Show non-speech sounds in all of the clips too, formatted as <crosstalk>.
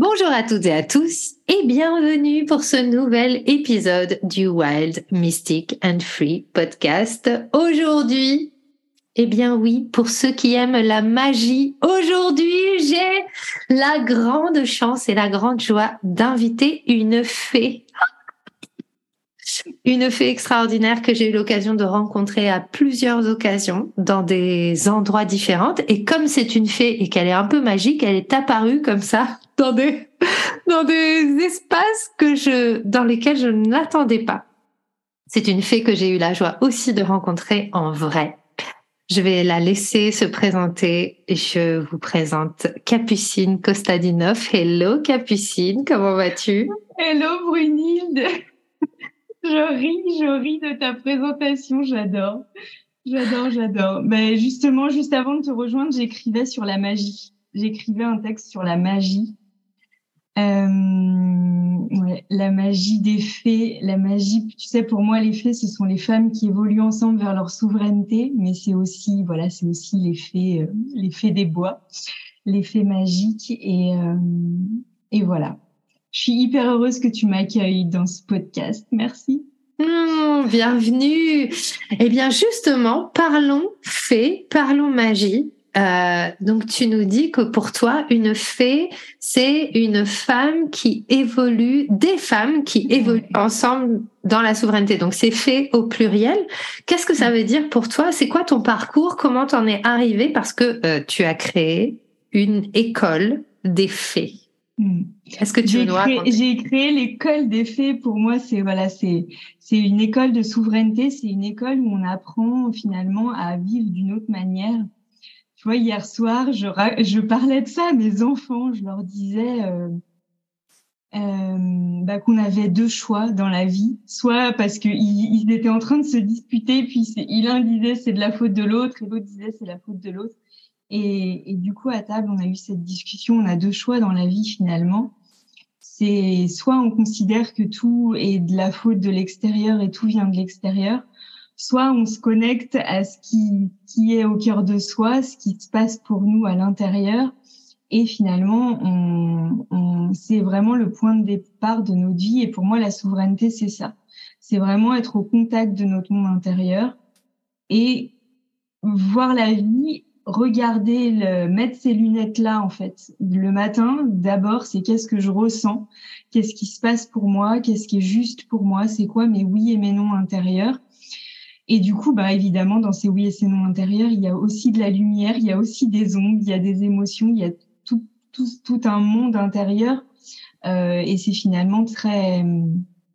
Bonjour à toutes et à tous et bienvenue pour ce nouvel épisode du Wild Mystic and Free podcast. Aujourd'hui, eh bien oui, pour ceux qui aiment la magie, aujourd'hui j'ai la grande chance et la grande joie d'inviter une fée une fée extraordinaire que j'ai eu l'occasion de rencontrer à plusieurs occasions dans des endroits différents. Et comme c'est une fée et qu'elle est un peu magique, elle est apparue comme ça dans des, dans des espaces que je, dans lesquels je ne l'attendais pas. C'est une fée que j'ai eu la joie aussi de rencontrer en vrai. Je vais la laisser se présenter. Je vous présente Capucine Kostadinov. Hello Capucine, comment vas-tu? Hello Brunilde je ris, je ris de ta présentation, j'adore. J'adore, j'adore. Mais justement, juste avant de te rejoindre, j'écrivais sur la magie. J'écrivais un texte sur la magie. Euh, la magie des fées, la magie, tu sais, pour moi, les fées, ce sont les femmes qui évoluent ensemble vers leur souveraineté, mais c'est aussi, voilà, c'est aussi les fées, euh, les fées des bois, les fées magiques, et, euh, et voilà. Je suis hyper heureuse que tu m'accueilles dans ce podcast. Merci. Mmh, bienvenue. Eh bien, justement, parlons fée, parlons magie. Euh, donc, tu nous dis que pour toi, une fée, c'est une femme qui évolue, des femmes qui évoluent ensemble dans la souveraineté. Donc, c'est fée au pluriel. Qu'est-ce que ça veut dire pour toi? C'est quoi ton parcours? Comment t'en es arrivé Parce que euh, tu as créé une école des fées. Hmm. Est-ce que tu créé, J'ai créé l'école des fées. Pour moi, c'est voilà, c'est c'est une école de souveraineté. C'est une école où on apprend finalement à vivre d'une autre manière. Tu vois, hier soir, je je parlais de ça à mes enfants. Je leur disais euh, euh, bah, qu'on avait deux choix dans la vie, soit parce qu'ils ils étaient en train de se disputer, puis l'un disait c'est de la faute de l'autre et l'autre disait c'est la faute de l'autre. Et, et, du coup, à table, on a eu cette discussion. On a deux choix dans la vie finalement. C'est soit on considère que tout est de la faute de l'extérieur et tout vient de l'extérieur, soit on se connecte à ce qui, qui est au cœur de soi, ce qui se passe pour nous à l'intérieur. Et finalement, on, on c'est vraiment le point de départ de notre vie. Et pour moi, la souveraineté, c'est ça. C'est vraiment être au contact de notre monde intérieur et voir la vie regarder, le, mettre ces lunettes-là, en fait, le matin, d'abord, c'est qu'est-ce que je ressens, qu'est-ce qui se passe pour moi, qu'est-ce qui est juste pour moi, c'est quoi mes oui et mes non intérieurs? Et du coup, bah, évidemment, dans ces oui et ces non intérieurs, il y a aussi de la lumière, il y a aussi des ondes, il y a des émotions, il y a tout, tout, tout un monde intérieur. Euh, et c'est finalement très,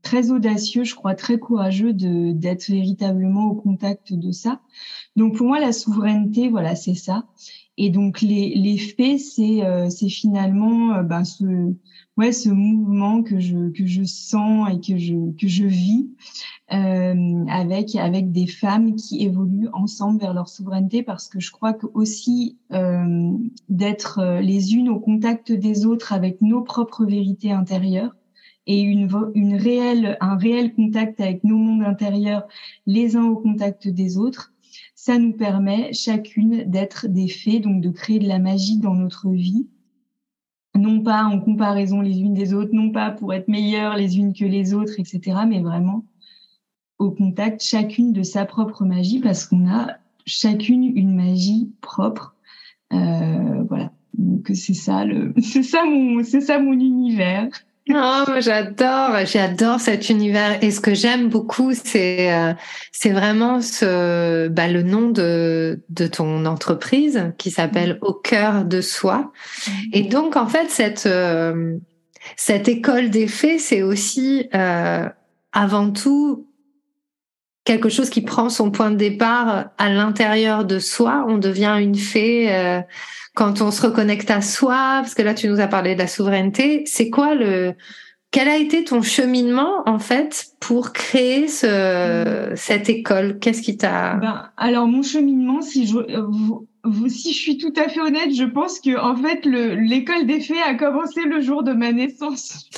très audacieux, je crois, très courageux de d'être véritablement au contact de ça. Donc pour moi, la souveraineté, voilà, c'est ça. Et donc les, les faits, c'est euh, finalement euh, ben, ce ouais ce mouvement que je que je sens et que je que je vis euh, avec avec des femmes qui évoluent ensemble vers leur souveraineté parce que je crois que aussi euh, d'être euh, les unes au contact des autres avec nos propres vérités intérieures et une, réelle, un réel contact avec nos mondes intérieurs, les uns au contact des autres, ça nous permet chacune d'être des fées, donc de créer de la magie dans notre vie, non pas en comparaison les unes des autres, non pas pour être meilleures les unes que les autres, etc., mais vraiment au contact chacune de sa propre magie, parce qu'on a chacune une magie propre. Euh, voilà. Donc c'est ça le, <laughs> c'est ça mon, c'est ça mon univers. Oh, j'adore, j'adore cet univers. Et ce que j'aime beaucoup, c'est euh, c'est vraiment ce bah, le nom de de ton entreprise qui s'appelle mm. Au cœur de soi. Mm. Et donc en fait cette euh, cette école des faits, c'est aussi euh, avant tout quelque chose qui prend son point de départ à l'intérieur de soi. On devient une fée euh, quand on se reconnecte à soi. Parce que là, tu nous as parlé de la souveraineté. C'est quoi le quel a été ton cheminement en fait pour créer ce, cette école? Qu'est-ce qui t'a ben, Alors mon cheminement, si je si je suis tout à fait honnête, je pense que en fait l'école des fées a commencé le jour de ma naissance.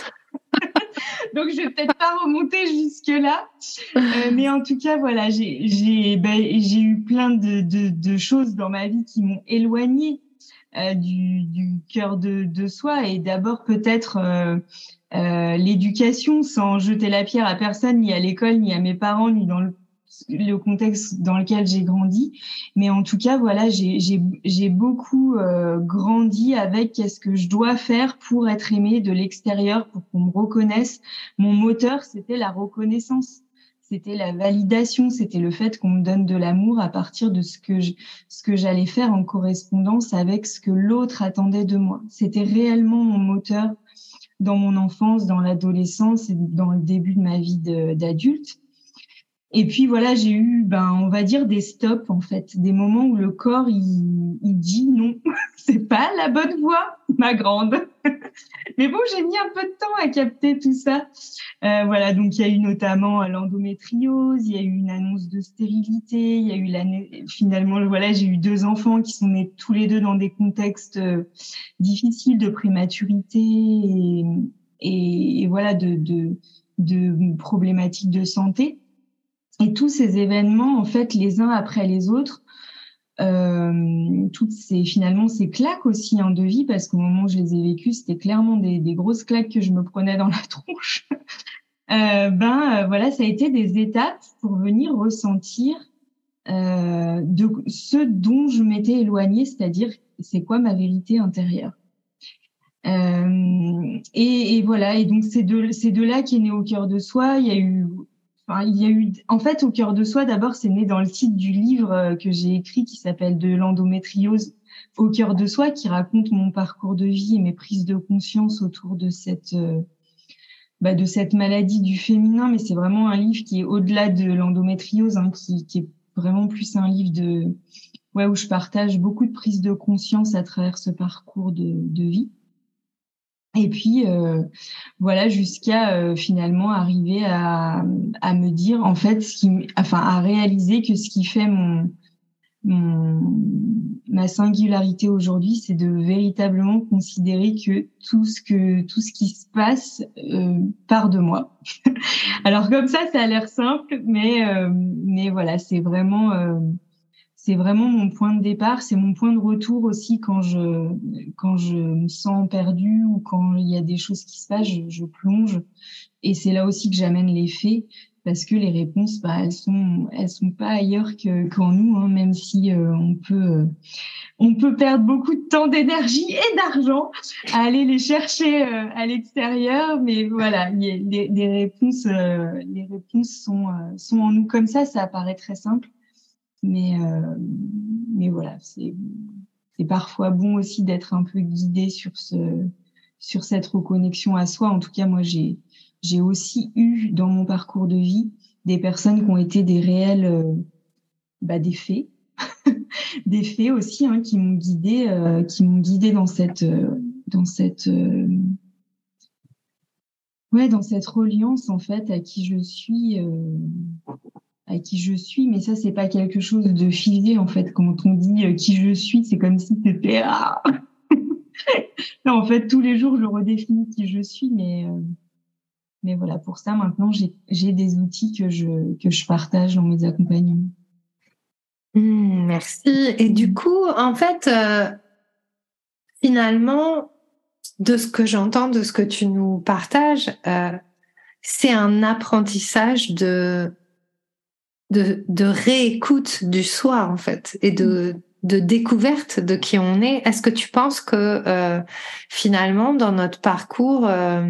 <laughs> Donc, je vais peut-être pas remonter jusque-là. Euh, mais en tout cas, voilà, j'ai ben, eu plein de, de, de, choses dans ma vie qui m'ont éloignée euh, du, du cœur de, soi. Et d'abord, peut-être euh, euh, l'éducation, sans jeter la pierre à personne, ni à l'école, ni à mes parents, ni dans le le contexte dans lequel j'ai grandi. Mais en tout cas, voilà, j'ai beaucoup euh, grandi avec qu'est-ce que je dois faire pour être aimé de l'extérieur, pour qu'on me reconnaisse. Mon moteur, c'était la reconnaissance. C'était la validation, c'était le fait qu'on me donne de l'amour à partir de ce que ce que j'allais faire en correspondance avec ce que l'autre attendait de moi. C'était réellement mon moteur dans mon enfance, dans l'adolescence et dans le début de ma vie d'adulte. Et puis voilà, j'ai eu, ben, on va dire des stops en fait, des moments où le corps il, il dit non, <laughs> c'est pas la bonne voie, ma grande. <laughs> Mais bon, j'ai mis un peu de temps à capter tout ça. Euh, voilà, donc il y a eu notamment l'endométriose, il y a eu une annonce de stérilité, il y a eu l'année, finalement, voilà, j'ai eu deux enfants qui sont nés tous les deux dans des contextes euh, difficiles de prématurité et, et, voilà de, de, de problématiques de santé. Et tous ces événements, en fait, les uns après les autres, euh, toutes ces finalement ces claques aussi en de vie, parce qu'au moment où je les ai vécues, c'était clairement des, grosses claques que je me prenais dans la <laughs> tronche. euh, ben euh, voilà, ça a été des étapes pour venir ressentir de ce dont je m'étais éloignée, c'est-à-dire c'est quoi ma vérité intérieure. Et, voilà, et donc c'est de de là qui est né au cœur de soi. Il y a eu il y a eu, en fait, au cœur de soi, d'abord, c'est né dans le titre du livre euh, que j'ai écrit qui s'appelle De l'endométriose au cœur de soi, qui raconte mon parcours de vie et mes prises de conscience autour de cette, euh, bah, maladie du féminin. Mais c'est vraiment un livre qui est au-delà de l'endométriose, hein, qui, est vraiment plus un livre de, ouais, où je partage beaucoup de prises de conscience à travers ce parcours de vie. Et puis euh, voilà jusqu'à euh, finalement arriver à, à, me dire en fait ce qui enfin à réaliser que ce qui fait mon, mon ma singularité aujourd'hui c'est de véritablement considérer que tout ce que tout ce qui se passe euh, part de moi. <laughs> Alors comme ça ça a l'air simple mais mais voilà c'est vraiment c'est vraiment mon point de départ, c'est mon point de retour aussi quand je quand je me sens perdue ou quand il y a des choses qui se passent, je, plonge. Et c'est là aussi que j'amène les faits parce que les réponses, bah, elles sont elles sont pas ailleurs que qu'en nous, hein, même si euh, on peut euh, on peut perdre beaucoup de temps, d'énergie et d'argent à aller les chercher euh, à l'extérieur, mais voilà, les, les réponses les réponses sont sont en nous comme ça, ça apparaît très simple mais, euh, mais voilà, c'est parfois bon aussi d'être un peu guidé sur, ce, sur cette reconnexion à soi. En tout cas, moi, j'ai aussi eu dans mon parcours de vie des personnes qui ont été des réels, euh, bah, des faits, <laughs> des faits aussi, hein, qui m'ont guidé, euh, qui m'ont guidé dans cette, dans cette, ouais, dans cette reliance en fait à qui je suis à qui je suis, mais ça, c'est pas quelque chose de figé, en fait. Quand on dit euh, qui je suis, c'est comme si c'était... Ah <laughs> non, en fait, tous les jours, je redéfinis qui je suis, mais... Euh, mais voilà, pour ça, maintenant, j'ai des outils que je, que je partage dans mes accompagnements. Mmh, merci. Et du coup, en fait, euh, finalement, de ce que j'entends, de ce que tu nous partages, c'est un apprentissage de de, de réécoute du soi en fait et de, mm. de découverte de qui on est. Est-ce que tu penses que euh, finalement dans notre parcours euh,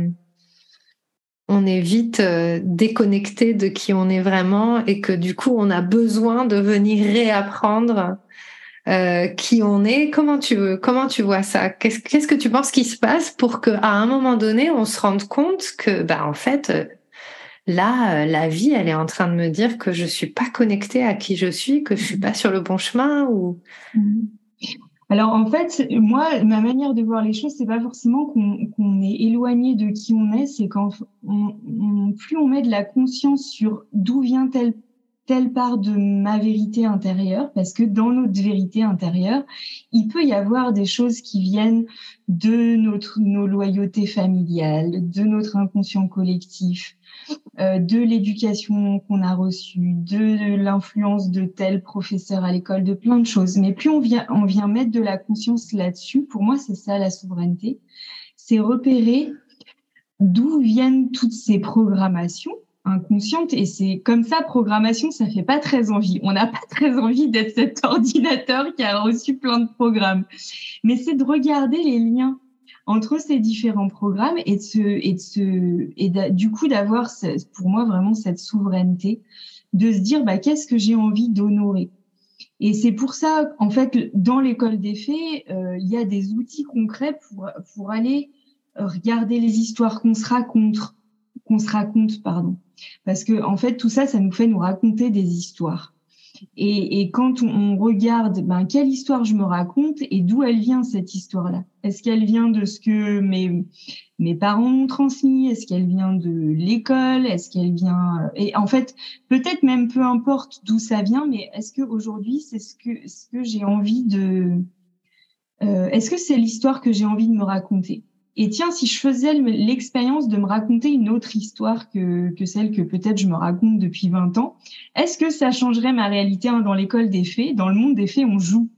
on est vite euh, déconnecté de qui on est vraiment et que du coup on a besoin de venir réapprendre qui on est? Comment tu veux Comment tu vois ça? Qu'est-ce que tu penses qui se passe pour que à un moment donné on se rende compte que bah en fait là, la vie, elle est en train de me dire que je suis pas connectée à qui je suis, que je suis pas sur le bon chemin ou. Mmh. Alors en fait, moi, ma manière de voir les choses, c'est pas forcément qu'on est éloigné de qui on est, c'est quand plus on met de la conscience sur d'où vient telle telle part de ma vérité intérieure, parce que dans notre vérité intérieure, il peut y avoir des choses qui viennent de notre nos loyautés familiales, de notre inconscient collectif, euh, de l'éducation qu'on a reçue, de l'influence de tel professeur à l'école, de plein de choses. Mais plus on vient, on vient mettre de la conscience là-dessus, pour moi, c'est ça la souveraineté, c'est repérer d'où viennent toutes ces programmations inconscientes. Et c'est comme ça, programmation, ça fait pas très envie. On n'a pas très envie d'être cet ordinateur qui a reçu plein de programmes. Mais c'est de regarder les liens entre ces différents programmes et de se, et de se, et du coup d'avoir pour moi vraiment cette souveraineté de se dire bah qu'est-ce que j'ai envie d'honorer? Et c'est pour ça en fait dans l'école des faits euh, il y a des outils concrets pour pour aller regarder les histoires qu'on se raconte qu'on se raconte pardon parce que en fait tout ça ça nous fait nous raconter des histoires. Et, quand on, regarde, ben, quelle histoire je me raconte et d'où elle vient cette histoire-là? Est-ce qu'elle vient de ce que mes, mes parents m'ont transmis? Est-ce qu'elle vient de l'école? Est-ce qu'elle vient Et en fait, peut-être même peu importe d'où ça vient, mais est-ce que aujourd'hui c'est ce que ce que j'ai envie de euh, Est-ce que c'est l'histoire que j'ai envie de me raconter? Et tiens, si je faisais l'expérience de me raconter une autre histoire que, que celle que peut-être je me raconte depuis 20 ans, est-ce que ça changerait ma réalité hein, Dans l'école des faits, dans le monde des faits, on joue,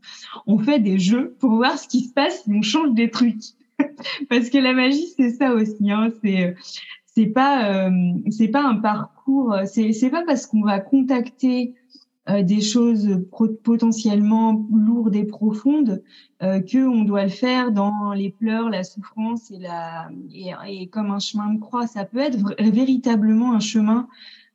on fait des jeux pour voir ce qui se passe, on change des trucs. <laughs> Parce que la magie, c'est ça aussi. Hein, c'est c'est pas euh, c'est pas un parcours. C'est c'est pas parce qu'on va contacter des choses potentiellement lourdes et profondes euh, que on doit le faire dans les pleurs, la souffrance et la et, et, comme un chemin de croix. Ça peut être véritablement un chemin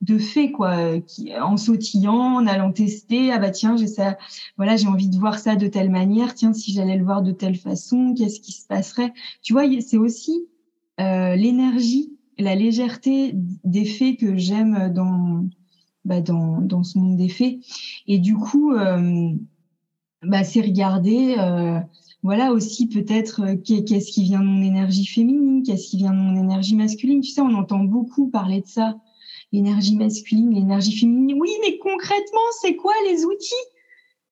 de fait quoi, qui en sautillant, en allant tester. Ah bah tiens, j'ai ça. Voilà, j'ai envie de voir ça de telle manière. Tiens, si j'allais le voir de telle façon, qu'est-ce qui se passerait? Tu vois, c'est aussi euh, l'énergie, la légèreté des faits que j'aime dans bah, dans, dans ce monde des faits. Et du coup, euh, bah, c'est regarder, euh, voilà aussi peut-être euh, qu'est-ce qui vient de mon énergie féminine, qu'est-ce qui vient de mon énergie masculine. Tu sais, on entend beaucoup parler de ça, l'énergie masculine, l'énergie féminine. Oui, mais concrètement, c'est quoi les outils?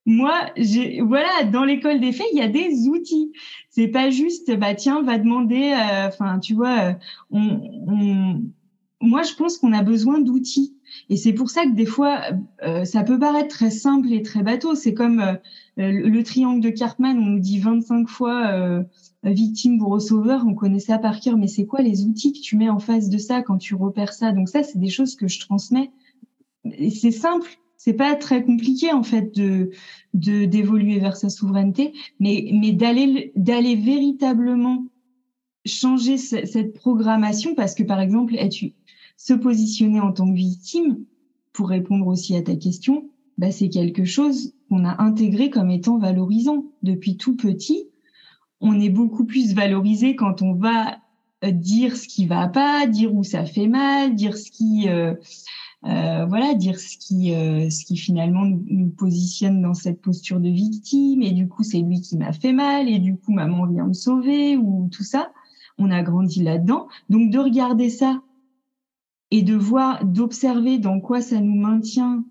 Moi, j'ai voilà, dans l'école des faits, il y a des outils. C'est pas juste, bah tiens, va demander. Enfin, tu vois, on, on, moi, je pense qu'on a besoin d'outils. Et c'est pour ça que des fois, euh, ça peut paraître très simple et très bateau. C'est comme euh, le, triangle de Cartman, on nous dit 25 fois euh, victime, bourreau, sauveur, on connaît ça par cœur, mais c'est quoi les outils que tu mets en face de ça quand tu repères ça? Donc ça, c'est des choses que je transmets. Et c'est simple, c'est pas très compliqué en fait de d'évoluer vers sa souveraineté, mais mais d'aller d'aller véritablement changer cette programmation parce que par exemple, es-tu se positionner en tant que victime, pour répondre aussi à ta question, bah, c'est quelque chose qu'on a intégré comme étant valorisant. Depuis tout petit, on est beaucoup plus valorisé quand on va euh, dire ce qui va pas, dire où ça fait mal, dire ce qui euh, euh, voilà, dire ce qui ce qui finalement nous, nous, positionne dans cette posture de victime et du coup c'est lui qui m'a fait mal et du coup maman vient me sauver ou tout ça. On a grandi là-dedans. Donc de regarder ça et de voir, d'observer dans quoi ça nous maintient,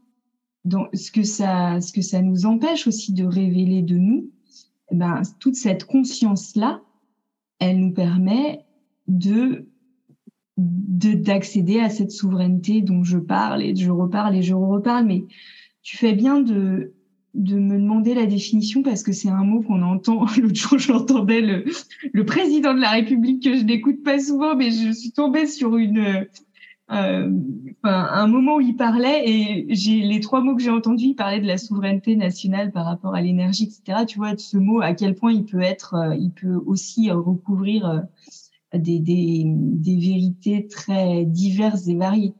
dans ce que ça, ce que ça nous empêche aussi de révéler de nous, eh ben, toute cette conscience-là, elle nous permet de d'accéder à cette souveraineté dont je parle et je reparle et je reparle. Mais tu fais bien de de me demander la définition parce que c'est un mot qu'on entend. <laughs> L'autre jour, j'entendais le, le président de la République que je n'écoute pas souvent, mais je suis tombée sur une euh, un moment où il parlait et j'ai les trois mots que j'ai entendus, il parlait de la souveraineté nationale par rapport à l'énergie, etc. Tu vois, ce mot à quel point il peut être, euh, il peut aussi recouvrir euh, des, des, des vérités très diverses et variées.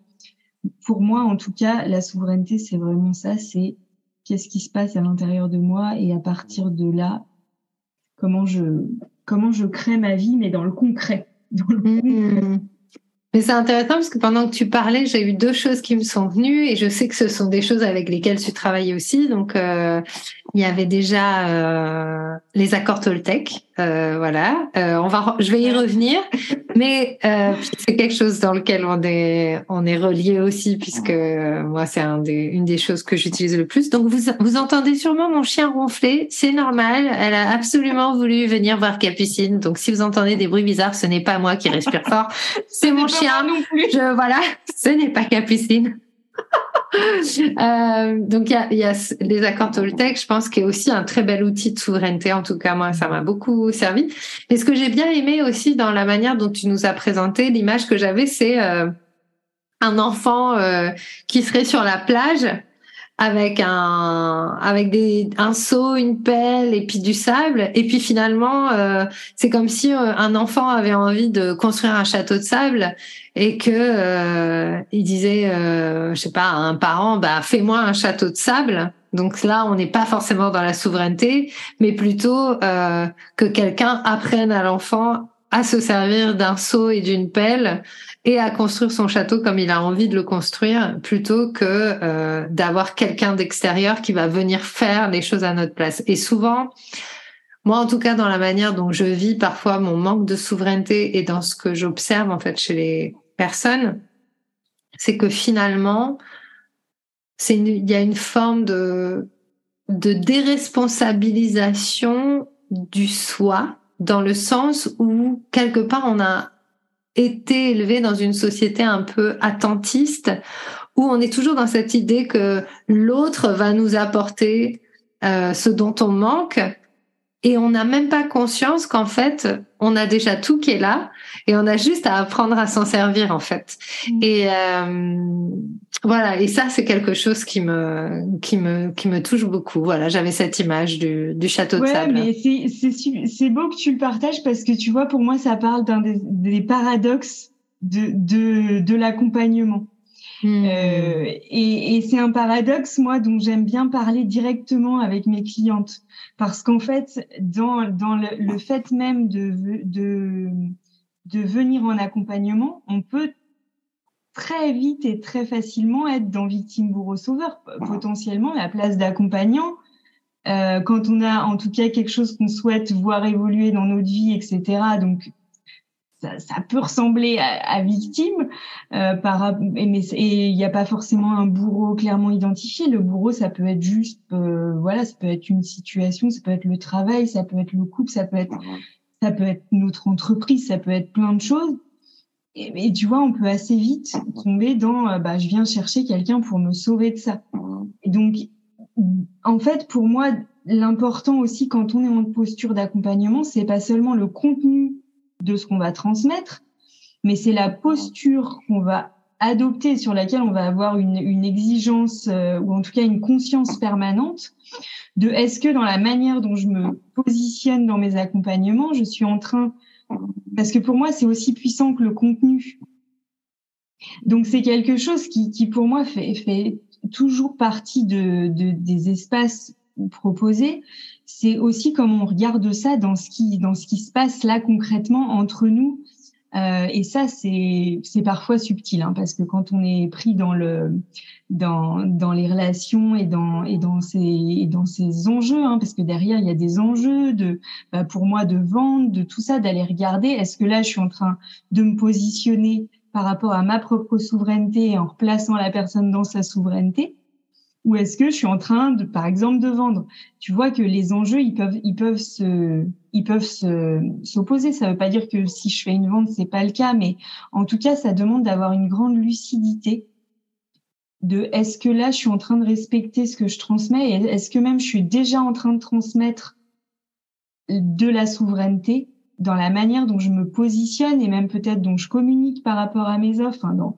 Pour moi, en tout cas, la souveraineté, c'est vraiment ça, c'est qu'est-ce qui se passe à l'intérieur de moi et à partir de là, comment je comment je crée ma vie, mais dans le concret, <laughs> dans le concret. Mmh. Mais c'est intéressant parce que pendant que tu parlais, j'ai eu deux choses qui me sont venues et je sais que ce sont des choses avec lesquelles tu travailles aussi. Donc, euh, il y avait déjà euh, les accords Toltec, euh, voilà. Euh, on va, je vais y revenir, mais euh, c'est quelque chose dans lequel on est, on est relié aussi puisque moi c'est un des, une des choses que j'utilise le plus. Donc vous, vous entendez sûrement mon chien ronfler, c'est normal. Elle a absolument voulu venir voir Capucine. Donc si vous entendez des bruits bizarres, ce n'est pas moi qui respire fort, c'est mon chien. Je voilà, ce n'est pas Capucine. <laughs> Euh, donc il y a, y a, les accords Toltec, je pense, qui est aussi un très bel outil de souveraineté. En tout cas, moi, ça m'a beaucoup servi. Et ce que j'ai bien aimé aussi dans la manière dont tu nous as présenté, l'image que j'avais, c'est euh, un enfant euh, qui serait sur la plage avec un avec des un seau, une pelle et puis du sable. Et puis finalement euh, c'est comme si euh, un enfant avait envie de construire un château de sable et que euh, il disait euh, je sais pas à un parent bah fais-moi un château de sable. Donc là on n'est pas forcément dans la souveraineté mais plutôt que quelqu'un apprenne à l'enfant à se servir d'un seau et d'une pelle et à construire son château comme il a envie de le construire plutôt que euh, d'avoir quelqu'un d'extérieur qui va venir faire les choses à notre place. Et souvent, moi en tout cas dans la manière dont je vis parfois mon manque de souveraineté et dans ce que j'observe en fait chez les personnes, c'est que finalement, c'est il y a une forme de de déresponsabilisation du soi dans le sens où quelque part on a été élevé dans une société un peu attentiste où on est toujours dans cette idée que l'autre va nous apporter euh, ce dont on manque et on n'a même pas conscience qu'en fait on a déjà tout qui est là et on a juste à apprendre à s'en servir en fait mmh. et euh, voilà et ça c'est quelque chose qui me qui me qui me touche beaucoup voilà j'avais cette image du, du château de sable mais c'est beau que tu le partages parce que tu vois pour moi ça parle d'un des, des paradoxes de de de l'accompagnement mmh. euh, et, et c'est un paradoxe, moi, dont j'aime bien parler directement avec mes clientes. Parce qu'en fait, dans, dans le, le, fait même de, de, de venir en accompagnement, on peut très vite et très facilement être dans victime bourreau sauveur, potentiellement à la place d'accompagnant. Euh, quand on a en tout cas quelque chose qu'on souhaite voir évoluer dans notre vie, etc. Donc ça, ça peut ressembler à, à victime, euh, par, mais et il n'y a pas forcément un bourreau clairement identifié. Le bourreau, ça peut être juste, euh, voilà, ça peut être une situation, ça peut être le travail, ça peut être le couple, ça peut être ça peut être notre entreprise, ça peut être plein de choses. Et, et tu vois, on peut assez vite tomber dans, euh, bah, je viens chercher quelqu'un pour me sauver de ça. Et donc, en fait, pour moi, l'important aussi quand on est en posture d'accompagnement, c'est pas seulement le contenu de ce qu'on va transmettre, mais c'est la posture qu'on va adopter sur laquelle on va avoir une, une exigence euh, ou en tout cas une conscience permanente de est-ce que dans la manière dont je me positionne dans mes accompagnements, je suis en train parce que pour moi c'est aussi puissant que le contenu. Donc c'est quelque chose qui, qui pour moi fait, fait toujours partie de, de des espaces proposés. C'est aussi comme on regarde ça dans ce qui dans ce qui se passe là concrètement entre nous euh, et ça, c'est parfois subtil, hein, parce que quand on est pris dans le dans dans les relations et dans et dans ces et dans ces enjeux, hein, parce que derrière il y a des enjeux de bah, pour moi de vendre, de tout ça, d'aller regarder. Est-ce que là je suis en train de me positionner par rapport à ma propre souveraineté en replaçant la personne dans sa souveraineté? Ou est-ce que je suis en train de, par exemple, de vendre? Tu vois que les enjeux, ils peuvent, ils peuvent se, ils peuvent se, s'opposer. Ça ne veut pas dire que si je fais une vente, c'est pas le cas, mais en tout cas, ça demande d'avoir une grande lucidité de est-ce que là, je suis en train de respecter ce que je transmets et est-ce que même je suis déjà en train de transmettre de la souveraineté dans la manière dont je me positionne et même peut-être dont je communique par rapport à mes offres, hein, dans,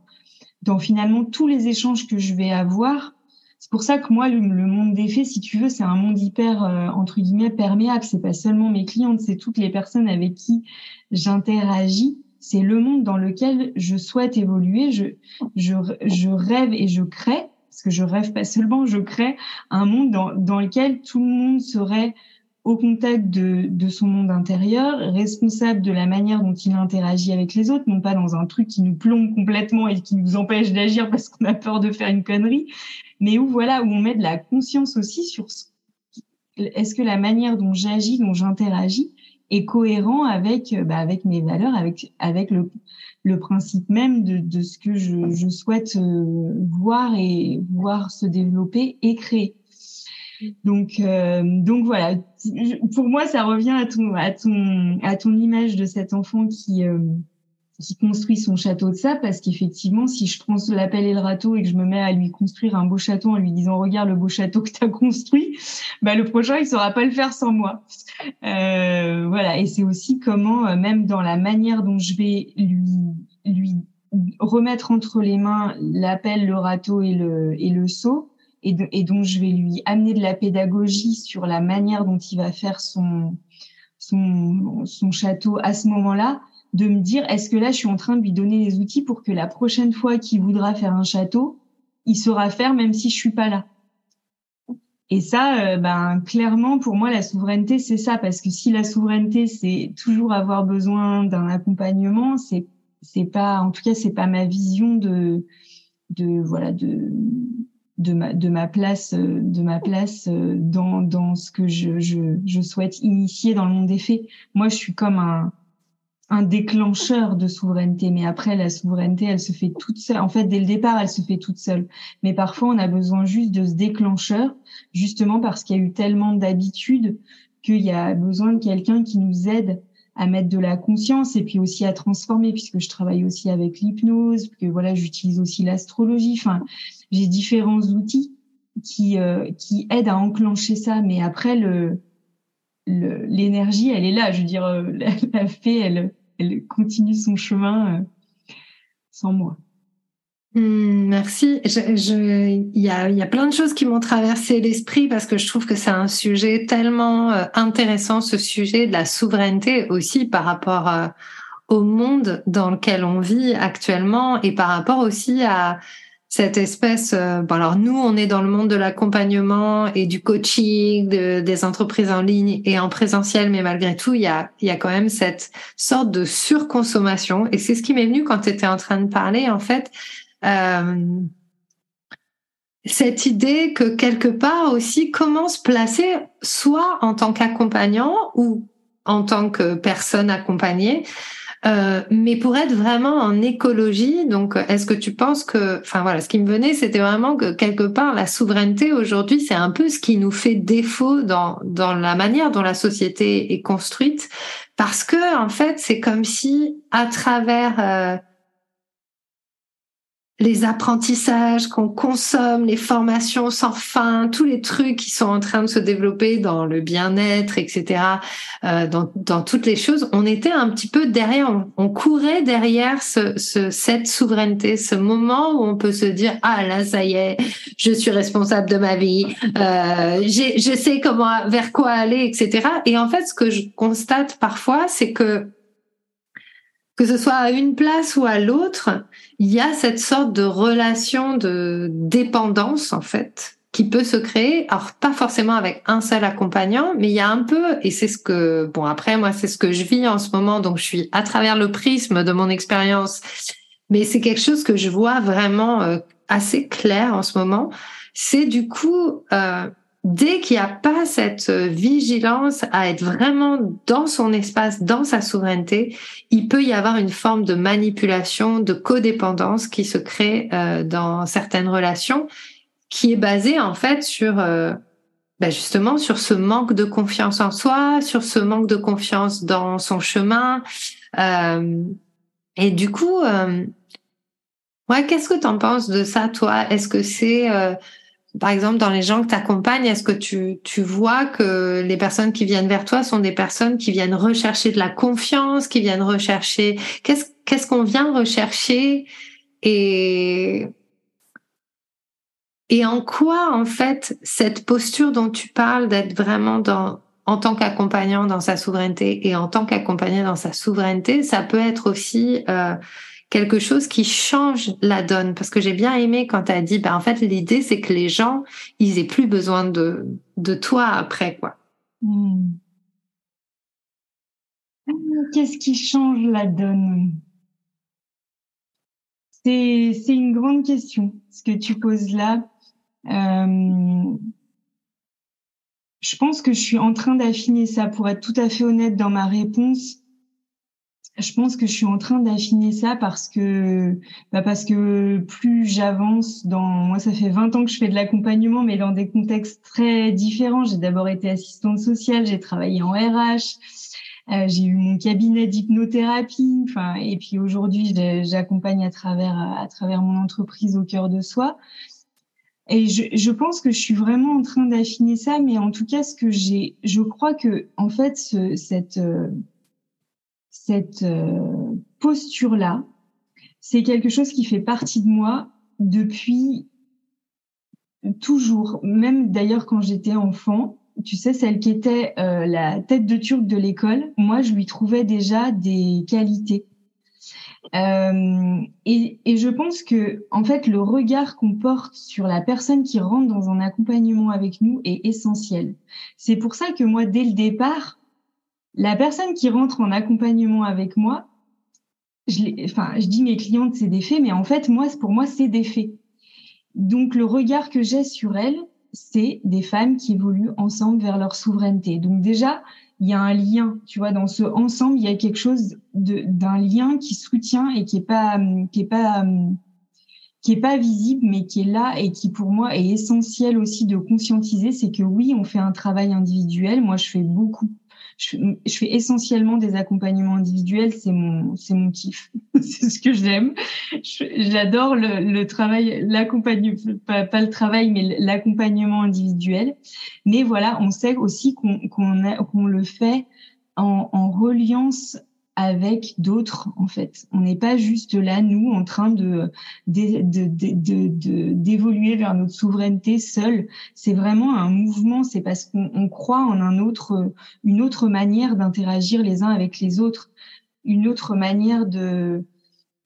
dans finalement tous les échanges que je vais avoir c'est pour ça que moi, le, monde des faits, si tu veux, c'est un monde hyper, euh, entre guillemets, perméable. C'est pas seulement mes clientes, c'est toutes les personnes avec qui j'interagis. C'est le monde dans lequel je souhaite évoluer. Je, je, je rêve et je crée, parce que je rêve pas seulement, je crée un monde dans, dans lequel tout le monde serait au contact de, de, son monde intérieur, responsable de la manière dont il interagit avec les autres, non pas dans un truc qui nous plombe complètement et qui nous empêche d'agir parce qu'on a peur de faire une connerie, mais où voilà où on met de la conscience aussi sur est-ce que la manière dont j'agis, dont j'interagis, est cohérent avec bah, avec mes valeurs, avec avec le le principe même de, de ce que je, je souhaite euh, voir et voir se développer et créer. Donc, euh, donc voilà. Pour moi, ça revient à ton, à ton, à ton image de cet enfant qui, euh, qui construit son château de sable, parce qu'effectivement, si je prends l'appel et le râteau et que je me mets à lui construire un beau château en lui disant regarde le beau château que tu as construit, bah le prochain il saura pas le faire sans moi. Euh, voilà. Et c'est aussi comment, euh, même dans la manière dont je vais lui, lui remettre entre les mains l'appel, le râteau et le, et le seau et, et donc je vais lui amener de la pédagogie sur la manière dont il va faire son, son, son château à ce moment-là, de me dire est-ce que là je suis en train de lui donner les outils pour que la prochaine fois qu'il voudra faire un château, il saura faire même si je suis pas là. Et ça, euh, ben clairement pour moi la souveraineté c'est ça parce que si la souveraineté c'est toujours avoir besoin d'un accompagnement, c'est c'est pas en tout cas c'est pas ma vision de de voilà de de ma, de ma place, euh, de ma place euh, dans, dans ce que je, je, je souhaite initier dans le monde des faits. Moi, je suis comme un, un déclencheur de souveraineté, mais après la souveraineté, elle se fait toute seule. En fait, dès le départ, elle se fait toute seule. Mais parfois, on a besoin juste de ce déclencheur, justement parce qu'il y a eu tellement d'habitudes qu'il y a besoin de quelqu'un qui nous aide à mettre de la conscience et puis aussi à transformer puisque je travaille aussi avec l'hypnose que voilà j'utilise aussi l'astrologie enfin j'ai différents outils qui euh, qui aident à enclencher ça mais après le l'énergie elle est là je veux dire euh, <laughs> la, fée elle elle continue son chemin euh, sans moi Hmm, merci. Il je, y, a, y a plein de choses qui m'ont traversé l'esprit parce que je trouve que c'est un sujet tellement euh, intéressant, ce sujet de la souveraineté aussi par rapport euh, au monde dans lequel on vit actuellement et par rapport aussi à cette espèce. Euh, bon alors nous, on est dans le monde de l'accompagnement et du coaching, de, des entreprises en ligne et en présentiel, mais malgré tout, il y a, il y a quand même cette sorte de surconsommation. Et c'est ce qui m'est venu quand tu étais en train de parler, en fait euh, cette idée que quelque part aussi, comment se placer, soit en tant qu'accompagnant ou en tant que personne accompagnée, euh, mais pour être vraiment en écologie, donc est-ce que tu penses que, enfin voilà, ce qui me venait, c'était vraiment que quelque part la souveraineté aujourd'hui, c'est un peu ce qui nous fait défaut dans dans la manière dont la société est construite, parce que en fait, c'est comme si à travers euh, les apprentissages qu'on consomme, les formations sans fin, tous les trucs qui sont en train de se développer dans le bien-être, etc., euh, dans, dans, toutes les choses, on était un petit peu derrière, on, courait derrière ce, ce, cette souveraineté, ce moment où on peut se dire ah là ça y est, je suis responsable de ma vie, euh, je sais comment vers quoi aller, etc. Et en fait, ce que je constate parfois, c'est que que ce soit à une place ou à l'autre, il y a cette sorte de relation de dépendance en fait qui peut se créer. Alors pas forcément avec un seul accompagnant, mais il y a un peu et c'est ce que bon après moi c'est ce que je vis en ce moment donc je suis à travers le prisme de mon expérience, mais c'est quelque chose que je vois vraiment euh, assez clair en ce moment. C'est du coup euh, dès qu'il n'y a pas cette euh, vigilance à être vraiment dans son espace, dans sa souveraineté, il peut y avoir une forme de manipulation, de codépendance qui se crée euh, dans certaines relations, qui est basée en fait sur euh, bah, justement sur ce manque de confiance en soi, sur ce manque de confiance dans son chemin. et du coup, ouais, qu'est-ce que tu en penses de ça, toi? Est-ce que c'est par exemple, dans les gens que tu accompagnes, est-ce que tu, tu vois que les personnes qui viennent vers toi sont des personnes qui viennent rechercher de la confiance, qui viennent rechercher qu'est-ce qu'est-ce qu'on vient rechercher et et en quoi en fait cette posture dont tu parles d'être vraiment dans en tant qu'accompagnant dans sa souveraineté et en tant qu'accompagné dans sa souveraineté, ça peut être aussi euh, quelque chose qui change la donne. Parce que j'ai bien aimé quand tu as dit, ben, en fait, l'idée, c'est que les gens, ils aient plus besoin de, de toi après, quoi. Hmm. Qu'est-ce qui change la donne? C'est une grande question, ce que tu poses là. Euh, je pense que je suis en train d'affiner ça pour être tout à fait honnête dans ma réponse. Je pense que je suis en train d'affiner ça parce que bah parce que plus j'avance dans moi ça fait 20 ans que je fais de l'accompagnement mais dans des contextes très différents. J'ai d'abord été assistante sociale, j'ai travaillé en RH, euh, j'ai eu mon cabinet d'hypnothérapie, enfin et puis aujourd'hui j'accompagne à travers à travers mon entreprise au cœur de soi. Et je, je, pense que je suis vraiment en train d'affiner ça, mais en tout cas, ce que j'ai, je crois que en fait, ce, cette euh, cette euh, posture-là, c'est quelque chose qui fait partie de moi depuis toujours. Même d'ailleurs quand j'étais enfant, tu sais, celle qui était euh, la tête de turc de l'école, moi, je lui trouvais déjà des qualités. Euh, et, et, je pense que, en fait, le regard qu'on porte sur la personne qui rentre dans un accompagnement avec nous est essentiel. C'est pour ça que moi, dès le départ, la personne qui rentre en accompagnement avec moi, je, enfin, je dis mes clientes c'est des faits, mais en fait, moi, pour moi, c'est des faits. Donc, le regard que j'ai sur elles, c'est des femmes qui évoluent ensemble vers leur souveraineté. Donc déjà, il y a un lien, tu vois, dans ce ensemble, il y a quelque chose d'un lien qui soutient et qui est pas, qui est pas, qui est pas visible, mais qui est là et qui pour moi est essentiel aussi de conscientiser. C'est que oui, on fait un travail individuel. Moi, je fais beaucoup je, je, fais essentiellement des accompagnements individuels, c'est mon, c'est mon kiff, <laughs> c'est ce que j'aime. J'adore le, le, travail, l'accompagnement, pas, pas, le travail, mais l'accompagnement individuel. Mais voilà, on sait aussi qu'on qu'on qu'on le fait en, en reliance avec d'autres en fait. On n'est pas juste là nous en train de d'évoluer vers notre souveraineté seul. C'est vraiment un mouvement. C'est parce qu'on croit en un autre, une autre manière d'interagir les uns avec les autres, une autre manière de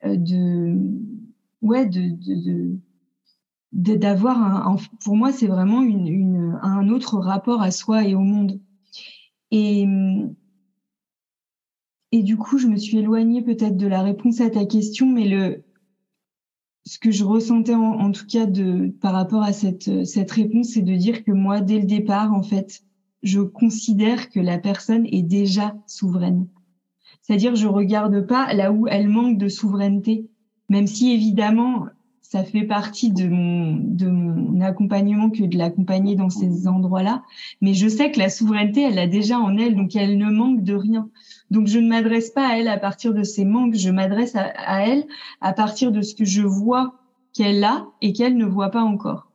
de ouais de d'avoir un, pour moi c'est vraiment une, un autre rapport à soi et au monde et et du coup, je me suis éloignée peut-être de la réponse à ta question, mais le, ce que je ressentais en, tout cas de, par rapport à cette, cette réponse, c'est de dire que moi, dès le départ, en fait, je considère que la personne est déjà souveraine. C'est-à-dire, je regarde pas là où elle manque de souveraineté, même si évidemment, ça fait partie de mon, de mon accompagnement que de l'accompagner dans ces endroits-là. Mais je sais que la souveraineté, elle a déjà en elle, donc elle ne manque de rien. Donc je ne m'adresse pas à elle à partir de ses manques, je m'adresse à, elle à partir de ce que je vois qu'elle a et qu'elle ne voit pas encore.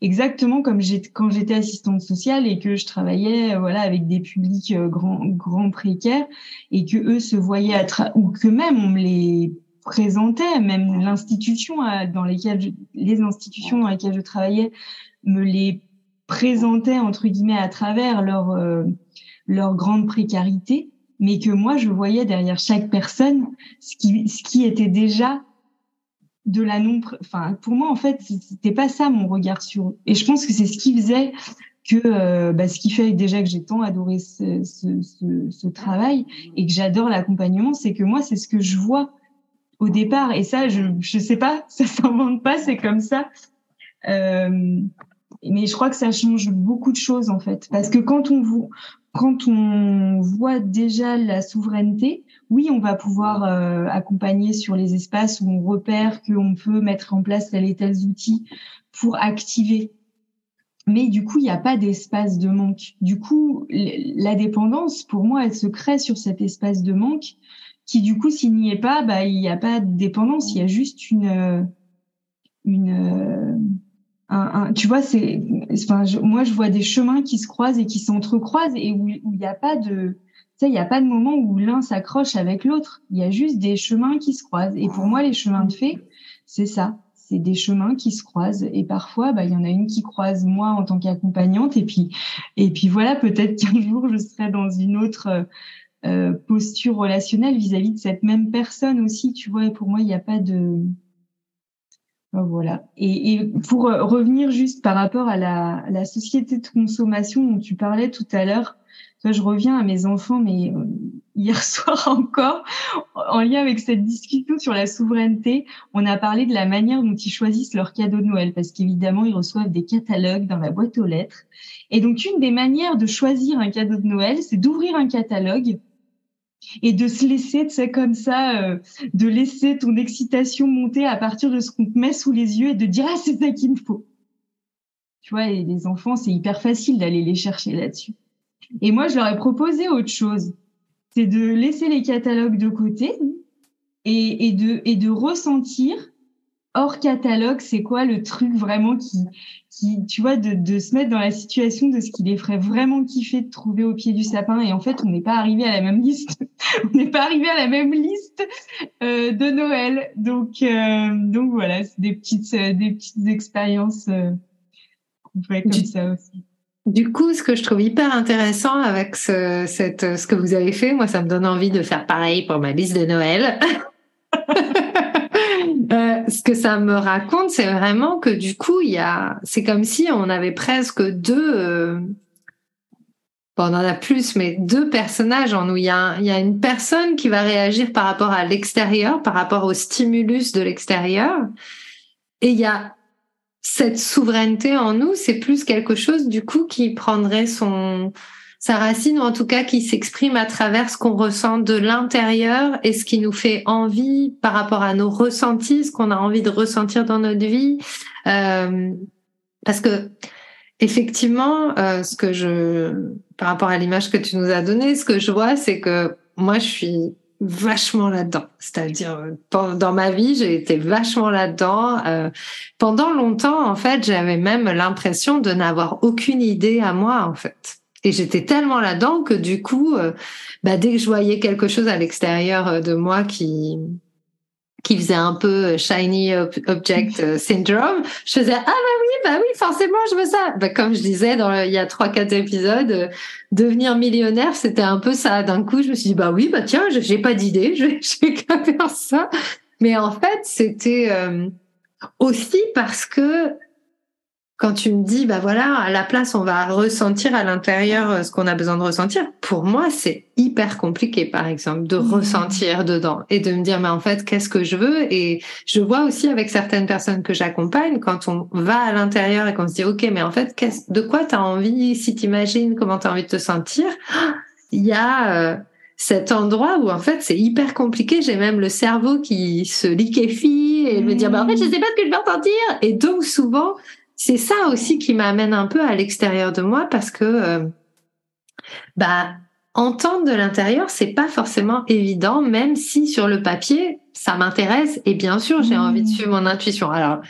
Exactement comme quand j'étais assistante sociale et que je travaillais voilà avec des publics euh, grands grands précaires et que eux se voyaient à ou que même on me les présentait, même l'institution euh, dans lesquelles les institutions dans lesquelles je travaillais me les présentaient entre guillemets à travers leur euh, leur grande précarité mais que moi je voyais derrière chaque personne ce qui était déjà de la non enfin pour moi en fait c'était pas ça mon regard sur eux. Et je pense que c'est ce qui faisait que euh, bah, ce qui fait déjà que j'ai tant adoré ce travail et que j'adore l'accompagnement c'est que moi c'est ce que je vois au départ. Et ça je je sais pas <laughs> ça s'invente pas c'est comme ça. Euh, mais je crois que ça change beaucoup de choses en fait. Parce que quand on vous quand on voit déjà la souveraineté, oui, on va pouvoir euh, accompagner sur les espaces où on repère qu'on peut mettre en place tel et tels outils pour activer. Mais du coup, il n'y a pas d'espace de manque. Du coup, la dépendance, pour moi, elle se crée sur cet espace de manque qui, du coup, s'il n'y est pas, bah, il n'y a pas de dépendance. Il y a juste une, une, tu vois, c'est, enfin, moi, je vois des chemins qui se croisent et qui s'entrecroisent et où il n'y a pas de, tu sais, il n'y a pas de moment où l'un s'accroche avec l'autre. Il y a juste des chemins qui se croisent. Et pour moi, les chemins de fait, c'est ça. C'est des chemins qui se croisent. Et parfois, bah, il y en a une qui croise moi en tant qu'accompagnante. Et puis, et puis voilà, peut-être qu'un <laughs> jour, je serai dans une autre euh, posture relationnelle vis-à-vis -vis de cette même personne aussi. Tu vois, et pour moi, il n'y a pas de, voilà. Et, pour revenir juste par rapport à la, la, société de consommation dont tu parlais tout à l'heure, je reviens à mes enfants, mais euh, hier <laughs> soir encore, en lien avec cette discussion sur la souveraineté, on a parlé de la manière dont ils choisissent leurs cadeaux de Noël, parce qu'évidemment, ils reçoivent des catalogues dans la boîte aux lettres. Et donc, une des manières de choisir un cadeau de Noël, c'est d'ouvrir un catalogue et de se laisser, tu comme ça, euh, de laisser ton excitation monter à partir de ce qu'on te met sous les yeux et de dire ah c'est ça qu'il me faut. Tu vois, et les enfants, c'est hyper facile d'aller les chercher là-dessus. Et moi, je leur ai proposé autre chose, c'est de laisser les catalogues de côté et, et de et de ressentir hors catalogue, c'est quoi le truc vraiment qui qui, tu vois, de, de, se mettre dans la situation de ce qui les ferait vraiment kiffer de trouver au pied du sapin. Et en fait, on n'est pas arrivé à la même liste. <laughs> on n'est pas arrivé à la même liste euh, de Noël. Donc, euh, donc voilà, c'est des petites, euh, des petites expériences qu'on fait comme ça aussi. Du coup, ce que je trouve hyper intéressant avec ce, cette, ce que vous avez fait, moi, ça me donne envie de faire pareil pour ma liste de Noël. <laughs> Euh, ce que ça me raconte, c'est vraiment que du coup, il y a, c'est comme si on avait presque deux, euh, bon, on en a plus, mais deux personnages en nous. Il y, a, il y a une personne qui va réagir par rapport à l'extérieur, par rapport au stimulus de l'extérieur, et il y a cette souveraineté en nous, c'est plus quelque chose du coup qui prendrait son sa racine, ou en tout cas qui s'exprime à travers ce qu'on ressent de l'intérieur et ce qui nous fait envie par rapport à nos ressentis, ce qu'on a envie de ressentir dans notre vie. Euh, parce que effectivement, euh, ce que je, par rapport à l'image que tu nous as donnée, ce que je vois, c'est que moi, je suis vachement là-dedans. C'est-à-dire, dans ma vie, j'ai été vachement là-dedans. Euh, pendant longtemps, en fait, j'avais même l'impression de n'avoir aucune idée à moi, en fait. Et j'étais tellement là-dedans que du coup, euh, bah, dès que je voyais quelque chose à l'extérieur euh, de moi qui qui faisait un peu euh, shiny object <laughs> syndrome, je faisais ah bah oui bah oui forcément je veux ça. Bah, comme je disais dans il y a trois quatre épisodes, devenir millionnaire c'était un peu ça. D'un coup je me suis dit bah oui bah tiens j'ai pas d'idée, je vais, <laughs> je vais faire ça. Mais en fait c'était aussi parce que quand tu me dis, bah voilà, à la place, on va ressentir à l'intérieur euh, ce qu'on a besoin de ressentir. Pour moi, c'est hyper compliqué, par exemple, de mmh. ressentir dedans et de me dire, mais en fait, qu'est-ce que je veux? Et je vois aussi avec certaines personnes que j'accompagne, quand on va à l'intérieur et qu'on se dit, OK, mais en fait, de quoi tu as envie? Si t'imagines comment tu as envie de te sentir, <gasps> il y a, euh, cet endroit où en fait c'est hyper compliqué. J'ai même le cerveau qui se liquéfie et me dire bah en fait je sais pas ce que je veux ressentir. Et donc souvent c'est ça aussi qui m'amène un peu à l'extérieur de moi parce que euh, bah entendre de l'intérieur c'est pas forcément évident même si sur le papier ça m'intéresse et bien sûr j'ai envie de mmh. suivre mon intuition alors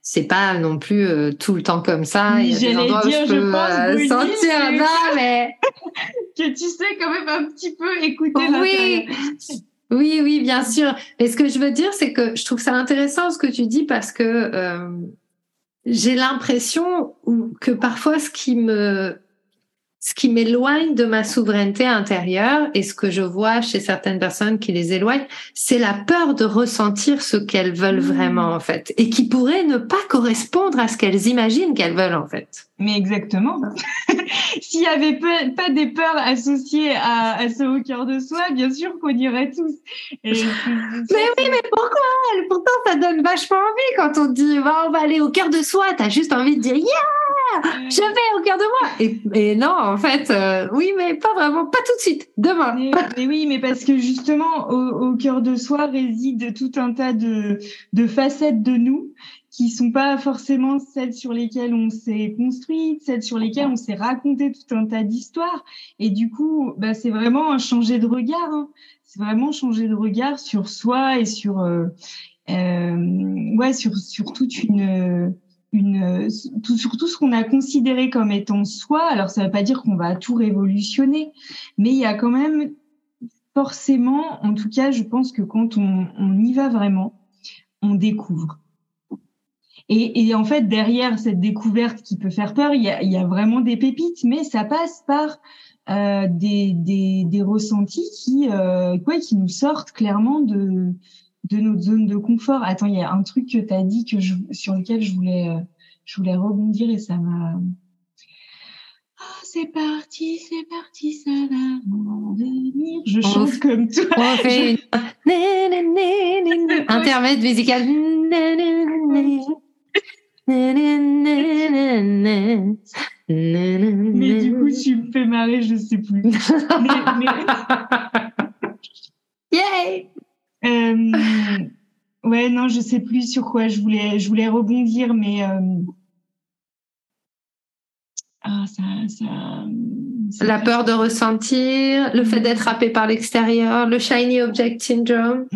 c'est pas non plus euh, tout le temps comme ça. Il y a des endroits où je, peux euh, sentir, non, <laughs> mais que tu sais quand même un petit peu écouter. Oui, oui, oui, bien sûr. Mais ce que je veux dire, c'est que je trouve ça intéressant ce que tu dis parce que euh, j'ai l'impression que parfois ce qui me ce qui m'éloigne de ma souveraineté intérieure et ce que je vois chez certaines personnes qui les éloignent, c'est la peur de ressentir ce qu'elles veulent mmh. vraiment en fait et qui pourrait ne pas correspondre à ce qu'elles imaginent qu'elles veulent en fait. Mais exactement. <laughs> S'il y avait pas, des peurs associées à, à, ce au cœur de soi, bien sûr qu'on irait tous. <laughs> mais oui, mais pourquoi? Pourtant, ça donne vachement envie quand on dit on va aller au cœur de soi. T'as juste envie de dire yeah, je vais au cœur de moi. Et, et non, en fait, euh, oui, mais pas vraiment, pas tout de suite, demain. Mais, oui, mais parce que justement, au, au, cœur de soi réside tout un tas de, de facettes de nous qui sont pas forcément celles sur lesquelles on s'est construite, celles sur lesquelles on s'est raconté tout un tas d'histoires. Et du coup, bah, c'est vraiment un changer de regard. Hein. C'est vraiment changer de regard sur soi et sur, euh, euh, ouais, sur, sur toute une, une, tout, sur tout ce qu'on a considéré comme étant soi. Alors, ça veut pas dire qu'on va tout révolutionner, mais il y a quand même forcément, en tout cas, je pense que quand on, on y va vraiment, on découvre. Et, et, en fait, derrière cette découverte qui peut faire peur, il y a, il y a vraiment des pépites, mais ça passe par euh, des, des, des, ressentis qui, euh, quoi, qui nous sortent clairement de, de notre zone de confort. Attends, il y a un truc que tu as dit que je, sur lequel je voulais, euh, je voulais rebondir et ça m'a. Oh, c'est parti, c'est parti, ça va venir. Je chante comme toi. On fait <laughs> intermède musical. Mais du coup, tu me fais marrer, je sais plus. mais, Yay! Ouais, non, je sais plus sur quoi je voulais, je voulais rebondir, mais la peur de ressentir, le fait d'être happé par l'extérieur, le shiny object syndrome.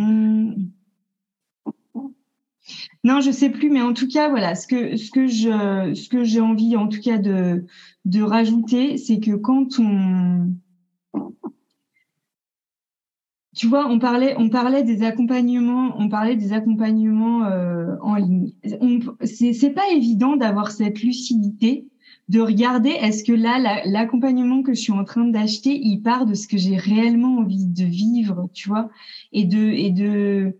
Non, je sais plus, mais en tout cas, voilà, ce que ce que je ce que j'ai envie, en tout cas, de de rajouter, c'est que quand on tu vois, on parlait, on parlait des accompagnements, on parlait des accompagnements euh, en ligne. C'est, pas évident d'avoir cette lucidité, de regarder est-ce que là, l'accompagnement que je suis en train d'acheter, il part de ce que j'ai réellement envie de vivre, tu vois, et de et de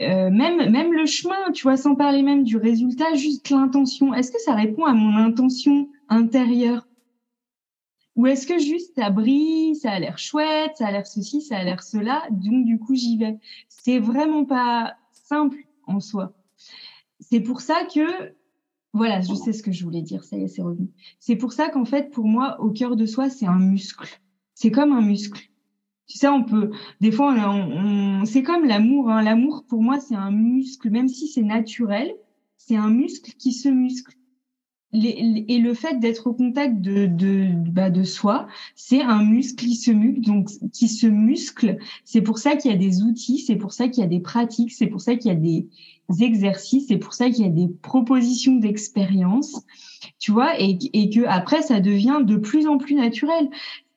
euh, même même le chemin, tu vois, sans parler même du résultat, juste l'intention. Est-ce que ça répond à mon intention intérieure? Ou est-ce que juste ça brille, ça a l'air chouette, ça a l'air ceci, ça a l'air cela, donc du coup j'y vais? C'est vraiment pas simple en soi. C'est pour ça que, voilà, je sais ce que je voulais dire, ça y est, c'est revenu. C'est pour ça qu'en fait, pour moi, au cœur de soi, c'est un muscle. C'est comme un muscle. Tu sais, on peut, des fois, on, on, c'est comme l'amour. Hein. L'amour, pour moi, c'est un muscle, même si c'est naturel, c'est un muscle qui se muscle et le fait d'être au contact de de, bah, de soi, c'est un muscle qui se muscle, donc qui se muscle. C'est pour ça qu'il y a des outils, c'est pour ça qu'il y a des pratiques, c'est pour ça qu'il y a des exercices, c'est pour ça qu'il y a des propositions d'expérience, tu vois, et, et que après ça devient de plus en plus naturel.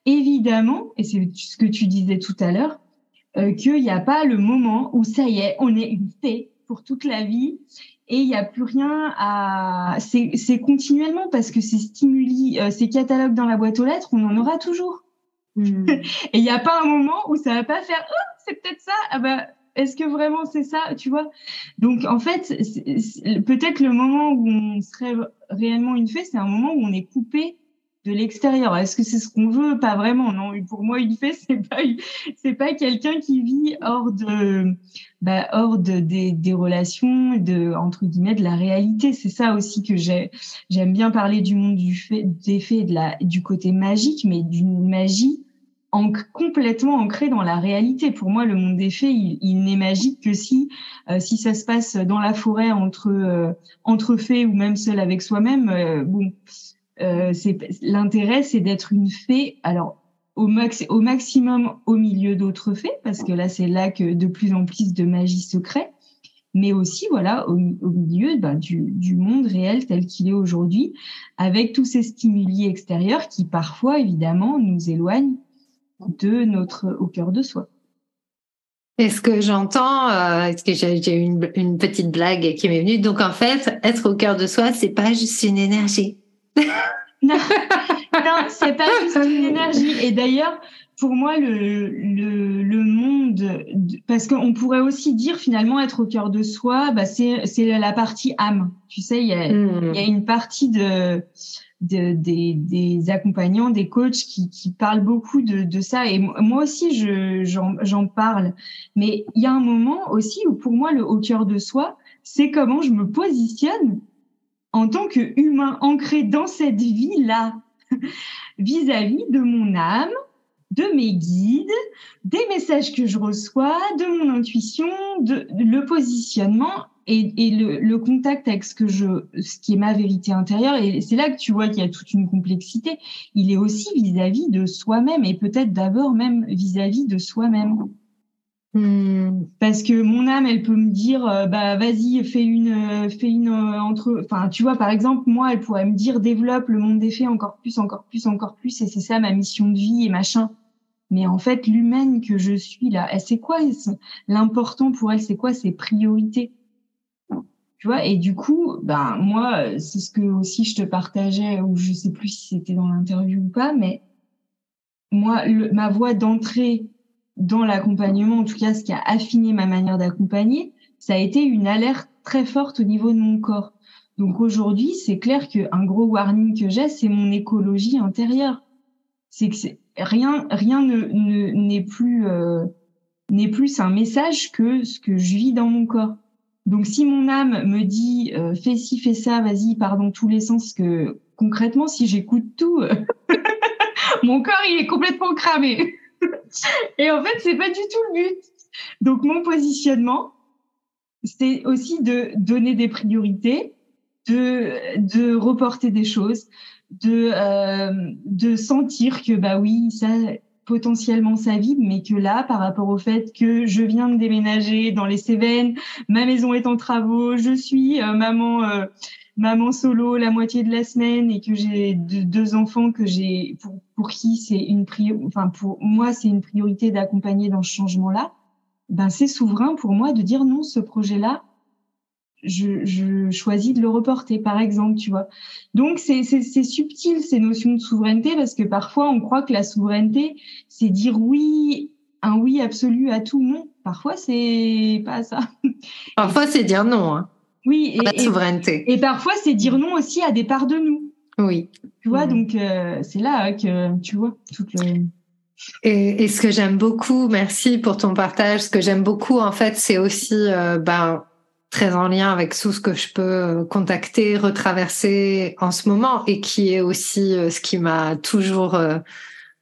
Évidemment, et c'est ce que tu disais tout à l'heure, euh, qu'il n'y a pas le moment où ça y est, on est fait pour toute la vie et il n'y a plus rien à. C'est continuellement parce que ces stimuli, euh, ces catalogues dans la boîte aux lettres, on en aura toujours. Hmm. <laughs> et il n'y a pas un moment où ça va pas faire. Oh, c'est peut-être ça. Ah bah, est-ce que vraiment c'est ça, tu vois? Donc en fait, peut-être le moment où on serait réellement une fée, c'est un moment où on est coupé de l'extérieur. Est-ce que c'est ce qu'on veut? Pas vraiment. Non, pour moi, une fée, <laughs> c'est pas c'est pas quelqu'un qui vit hors de bah, hors de, des, relations de entre guillemets de la réalité. C'est ça aussi que j'ai j'aime bien parler du monde du fait des faits de la du côté magique, mais d'une magie en, complètement ancrée dans la réalité. Pour moi, le monde des fées, il, n'est magique que si euh, si ça se passe dans la forêt entre euh, entre fées ou même seul avec soi-même. Euh, bon euh, l'intérêt, c'est d'être une fée. Alors au, max, au maximum au milieu d'autres fées, parce que là, c'est là que de plus en plus de magie se crée, mais aussi, voilà, au, milieu bah, du, monde réel tel qu'il est aujourd'hui, avec tous ces stimuli extérieurs qui parfois, évidemment, nous éloignent de notre au cœur de soi. Est-ce que j'entends euh, Est-ce que j'ai une, une petite blague qui m'est venue Donc en fait, être au cœur de soi, c'est pas juste une énergie non, non c'est pas juste une énergie. Et d'ailleurs, pour moi, le, le, le monde, parce qu'on pourrait aussi dire finalement être au cœur de soi, bah c'est la partie âme. Tu sais, il y a, hmm. y a une partie de, de des, des, accompagnants, des coachs qui, qui parlent beaucoup de, de ça. Et moi aussi, je j'en parle. Mais il y a un moment aussi où pour moi, le au cœur de soi, c'est comment je me positionne en tant qu'humain ancré dans cette vie-là, <laughs> vis-à-vis de mon âme, de mes guides, des messages que je reçois, de mon intuition, de, le positionnement et, le, contact avec ce que je, ce qui est ma vérité intérieure. Et c'est là que tu vois qu'il y a toute une complexité. Il est aussi vis-à-vis de soi-même et peut-être d'abord même vis à -vis de soi-même. Hmm. Parce que mon âme, elle peut me dire, euh, bah vas-y, fais une, euh, fais une euh, entre, enfin tu vois, par exemple, moi, elle pourrait me dire, développe le monde des faits encore plus, encore plus, encore plus, et c'est ça ma mission de vie et machin. Mais en fait, l'humaine que je suis là, c'est quoi L'important pour elle, c'est quoi Ses priorités? Tu vois Et du coup, ben moi, c'est ce que aussi je te partageais, ou je sais plus si c'était dans l'interview ou pas, mais moi, ma voix d'entrée dans l'accompagnement, en tout cas ce qui a affiné ma manière d'accompagner, ça a été une alerte très forte au niveau de mon corps. Donc aujourd'hui, c'est clair qu'un gros warning que j'ai, c'est mon écologie intérieure. C'est que rien, rien ne n'est plus euh, n'est plus un message que ce que je vis dans mon corps. Donc si mon âme me dit euh, fais ci, fais ça, vas-y, pars dans tous les sens, que concrètement, si j'écoute tout, <laughs> mon corps il est complètement cramé. <laughs> Et en fait, c'est pas du tout le but. Donc mon positionnement, c'est aussi de donner des priorités, de de reporter des choses, de euh, de sentir que bah oui, ça potentiellement ça vide, mais que là, par rapport au fait que je viens de déménager dans les Cévennes, ma maison est en travaux, je suis euh, maman euh, maman solo la moitié de la semaine et que j'ai deux enfants que j'ai pour, pour qui c'est une priorité, enfin pour moi c'est une priorité d'accompagner dans ce changement-là. Ben c'est souverain pour moi de dire non, ce projet-là, je, je, choisis de le reporter, par exemple, tu vois. Donc, c'est subtil, ces notions de souveraineté, parce que parfois, on croit que la souveraineté, c'est dire oui, un oui absolu à tout. Non, parfois, c'est pas ça. Parfois, c'est dire non. Hein, oui, et, la souveraineté. Et, parfois, c'est dire non aussi à des parts de nous. Oui. Tu vois, donc, euh, c'est là que, tu vois, toute le... Et, et, ce que j'aime beaucoup, merci pour ton partage. Ce que j'aime beaucoup, en fait, c'est aussi, euh, ben, très en lien avec tout ce que je peux euh, contacter, retraverser en ce moment et qui est aussi euh, ce qui m'a toujours, euh,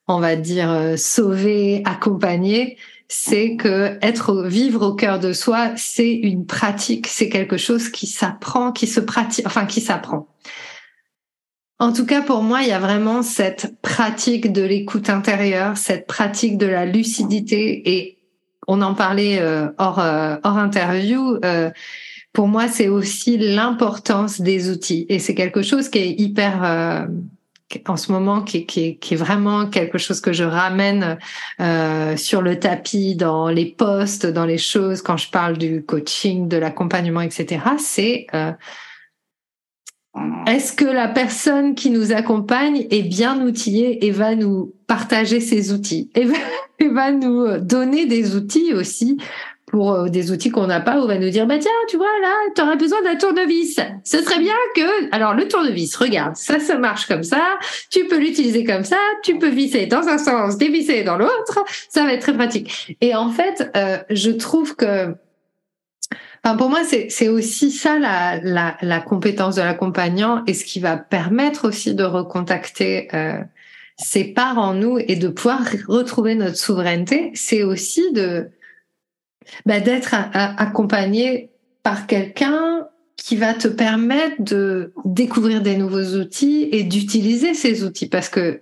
on va dire, sauvé, accompagné, c'est que être vivre au cœur de soi, c'est une pratique, c'est quelque chose qui s'apprend, qui se pratique, enfin qui s'apprend. En tout cas, pour moi, il y a vraiment cette pratique de l'écoute intérieure, cette pratique de la lucidité et on en parlait euh, hors, euh, hors interview. Euh, pour moi, c'est aussi l'importance des outils. Et c'est quelque chose qui est hyper en ce moment qui, est vraiment quelque chose que je ramène euh, sur le tapis dans les posts, dans les choses quand je parle du coaching, de l'accompagnement, etc. C'est euh, est-ce que la personne qui nous accompagne est bien outillée et va nous partager ses outils et va, <laughs> nous donner des outils aussi euh, des outils qu'on n'a pas, ou va nous dire, bah tiens, tu vois, là, tu aurais besoin d'un tournevis. Ce serait bien que, alors le tournevis, regarde, ça se marche comme ça, tu peux l'utiliser comme ça, tu peux visser dans un sens, dévisser dans l'autre, ça va être très pratique. Et en fait, euh, je trouve que Enfin, pour moi, c'est aussi ça la, la, compétence de l'accompagnant et ce qui va permettre aussi de recontacter euh, ses parts en nous et de pouvoir retrouver notre souveraineté. C'est aussi de bah, d'être accompagné par quelqu'un qui va te permettre de découvrir des nouveaux outils et d'utiliser ces outils parce que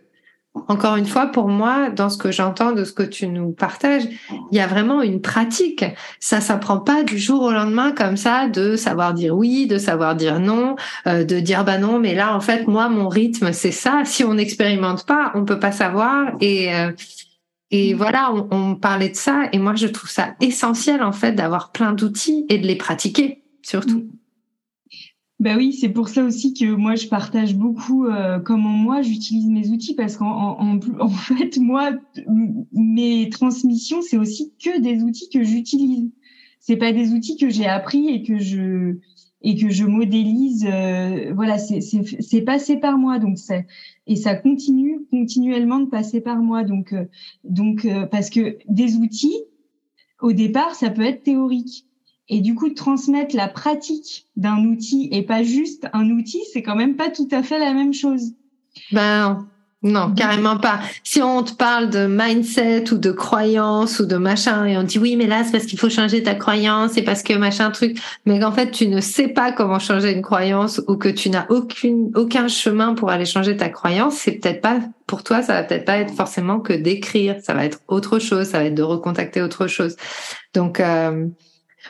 encore une fois, pour moi, dans ce que j'entends de ce que tu nous partages, il y a vraiment une pratique. Ça s'apprend pas du jour au lendemain comme ça de savoir dire oui, de savoir dire non, euh, de dire bah non, mais là en fait moi mon rythme c'est ça. Si on n'expérimente pas, on peut pas savoir et euh, et voilà, on, on, parlait de ça et moi je trouve ça essentiel en fait d'avoir plein d'outils et de les pratiquer surtout. Ben oui, c'est pour ça aussi que moi je partage beaucoup euh, comment moi j'utilise mes outils parce qu'en en, <laughs> en, fait moi mes transmissions c'est aussi que des outils que j'utilise. C'est pas des outils que j'ai appris et que je et que je modélise. Euh, voilà, c'est c'est passé par moi donc c'est et ça continue continuellement de passer par moi donc euh, donc euh, parce que des outils au départ ça peut être théorique et du coup, transmettre la pratique d'un outil et pas juste un outil, c'est quand même pas tout à fait la même chose. Ben non, carrément pas. Si on te parle de mindset ou de croyance ou de machin et on dit oui, mais là c'est parce qu'il faut changer ta croyance, c'est parce que machin truc, mais qu'en fait tu ne sais pas comment changer une croyance ou que tu n'as aucune aucun chemin pour aller changer ta croyance, c'est peut-être pas pour toi, ça va peut-être pas être forcément que d'écrire, ça va être autre chose, ça va être de recontacter autre chose. Donc euh,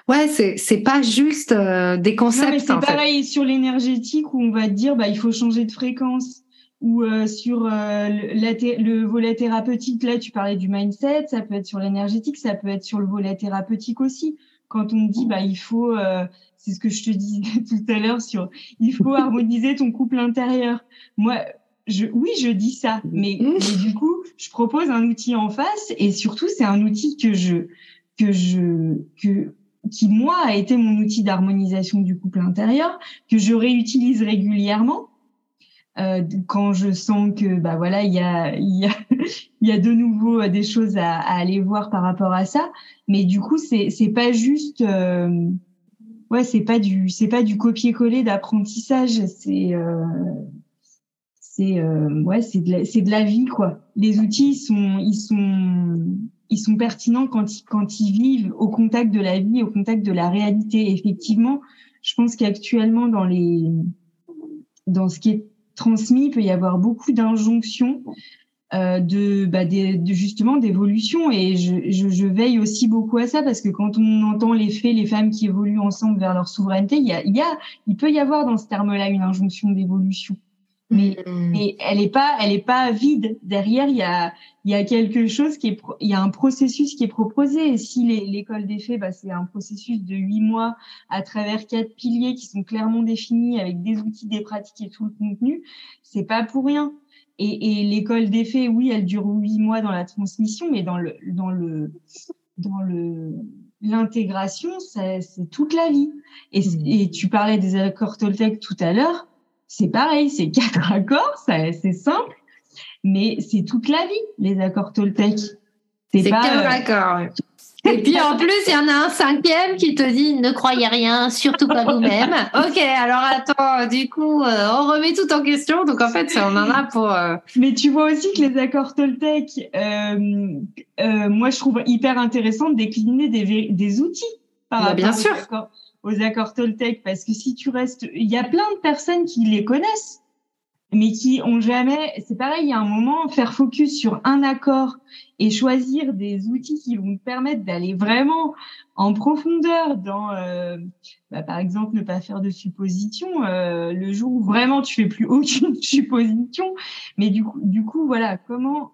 Ouais, c'est c'est pas juste euh, des concepts. C'est pareil sur l'énergétique où on va dire bah il faut changer de fréquence ou euh, sur euh, le, le, volet thérapeutique là tu parlais du mindset, ça peut être sur l'énergétique, ça peut être sur le volet thérapeutique aussi. Quand on dit bah il faut c'est ce que je te disais <laughs> tout à l'heure sur il faut harmoniser ton couple intérieur. Moi je, oui, je dis ça, mais, mais, du coup, je propose un outil en face et surtout, c'est un outil que je, que je, que, qui moi a été mon outil d'harmonisation du couple intérieur, que je réutilise régulièrement. Euh, quand je sens que bah voilà il y a il y a <laughs> il y a de nouveau euh, des choses à, à, aller voir par rapport à ça. Mais du coup c'est c'est pas juste euh, ouais c'est pas du c'est pas du copier-coller d'apprentissage. C'est euh, c'est euh, ouais c'est de la, c'est de la vie quoi. Les outils sont ils sont ils sont pertinents quand ils, quand ils vivent au contact de la vie, au contact de la réalité. effectivement, je pense qu'actuellement dans les dans ce qui est transmis, il peut y avoir beaucoup d'injonctions euh, de, bah, de, justement d'évolution. Et je, veille aussi beaucoup à ça parce que quand on entend les faits, les femmes qui évoluent ensemble vers leur souveraineté, il y a, il y a, il peut y avoir dans ce terme-là une injonction d'évolution mais, hmm. mais elle est pas elle est pas vide. Derrière il y a il y a quelque chose qui est il y a un processus qui est proposé. Et si l'école des faits bah, c'est un processus de huit mois à travers quatre piliers qui sont clairement définis avec des outils des pratiques et tout le contenu c'est pas pour rien. Et, et l'école des faits oui elle dure huit mois dans la transmission mais dans le dans le dans le l'intégration c'est toute la vie. Et, hmm. et tu parlais des accords Toltec tout à l'heure c'est pareil, c'est quatre <laughs> accords, c'est simple, mais c'est toute la vie, les accords Toltec. C'est quatre euh, accords. <laughs> Et puis en plus, il y en a un cinquième qui te dit ne croyez rien, surtout pas vous-même. <laughs> ok, alors attends, du coup, euh, on remet tout en question. Donc en fait, on en a pour. Euh, mais tu vois aussi que les accords Toltec, moi je trouve hyper intéressant de décliner des, des outils. Par bah, bien sûr aux accords Toltec parce que si tu restes, il y a plein de personnes qui les connaissent, mais qui ont jamais, c'est pareil, il y a un moment, faire focus sur un accord et choisir des outils qui vont te permettre d'aller vraiment en profondeur dans, euh, bah, par exemple, ne pas faire de suppositions euh, le jour où vraiment tu fais plus aucune <laughs> supposition. Mais du coup, du coup, voilà, comment,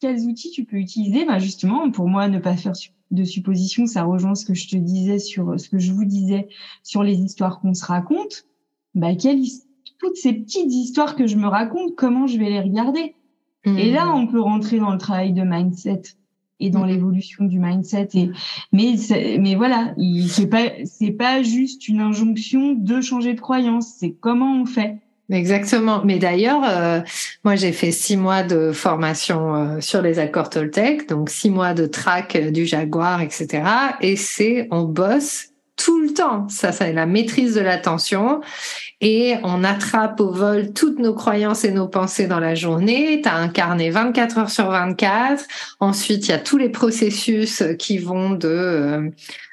quels outils tu peux utiliser bah, Justement, pour moi, ne pas faire de supposition, ça rejoint ce que je te disais sur ce que je vous disais sur les histoires qu'on se raconte. Bah, quelle, toutes ces petites histoires que je me raconte, comment je vais les regarder? Et là, mmh. on peut rentrer dans le travail de mindset et dans mmh. l'évolution du mindset. Et mais mais voilà, c'est pas c'est pas juste une injonction de changer de croyance. C'est comment on fait. Exactement. Mais d'ailleurs, euh, moi j'ai fait six mois de formation euh, sur les accords Toltec, donc six mois de track euh, du Jaguar, etc. Et c'est on bosse tout le temps. Ça, c'est la maîtrise de l'attention. Et on attrape au vol toutes nos croyances et nos pensées dans la journée. Tu as un carnet 24 heures sur 24. Ensuite, il y a tous les processus qui vont de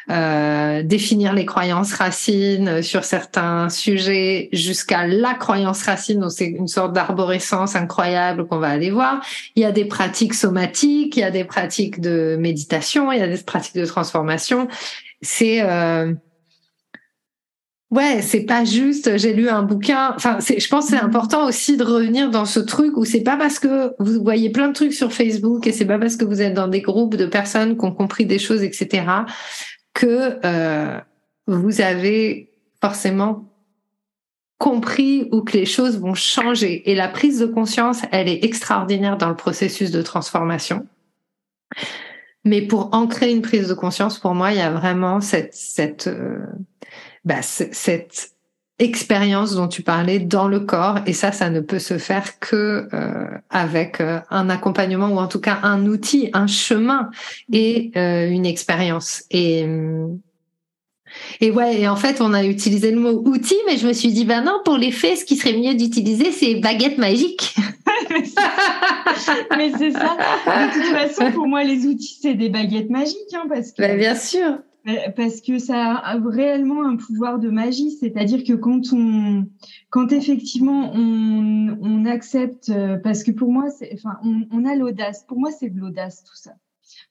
euh, définir les croyances racines sur certains sujets jusqu'à la croyance racine. Donc c'est une sorte d'arborescence incroyable qu'on va aller voir. Il y a des pratiques somatiques, il y a des pratiques de méditation, il y a des pratiques de transformation. C'est euh, Ouais, c'est pas juste. J'ai lu un bouquin. Enfin, je pense que c'est important aussi de revenir dans ce truc où c'est pas parce que vous voyez plein de trucs sur Facebook et c'est pas parce que vous êtes dans des groupes de personnes qui ont compris des choses, etc que euh, vous avez forcément compris ou que les choses vont changer. Et la prise de conscience, elle est extraordinaire dans le processus de transformation. Mais pour ancrer une prise de conscience, pour moi, il y a vraiment cette cette euh, bah, cette expérience dont tu parlais dans le corps. Et ça ça ne peut se faire que euh, avec euh, un accompagnement ou en tout cas un outil un chemin et euh, une expérience. Et et ouais et en fait on a utilisé le mot outil mais je me suis dit ben non pour les faits ce qui serait mieux d'utiliser c'est baguette magique <laughs> mais c'est ça de toute façon pour moi les outils c'est des baguettes magiques hein, parce que ben, bien sûr parce que ça a réellement un pouvoir de magie, c'est-à-dire que quand on, quand effectivement on, on accepte, euh, parce que pour moi, enfin, on, on a l'audace. Pour moi, c'est de l'audace tout ça.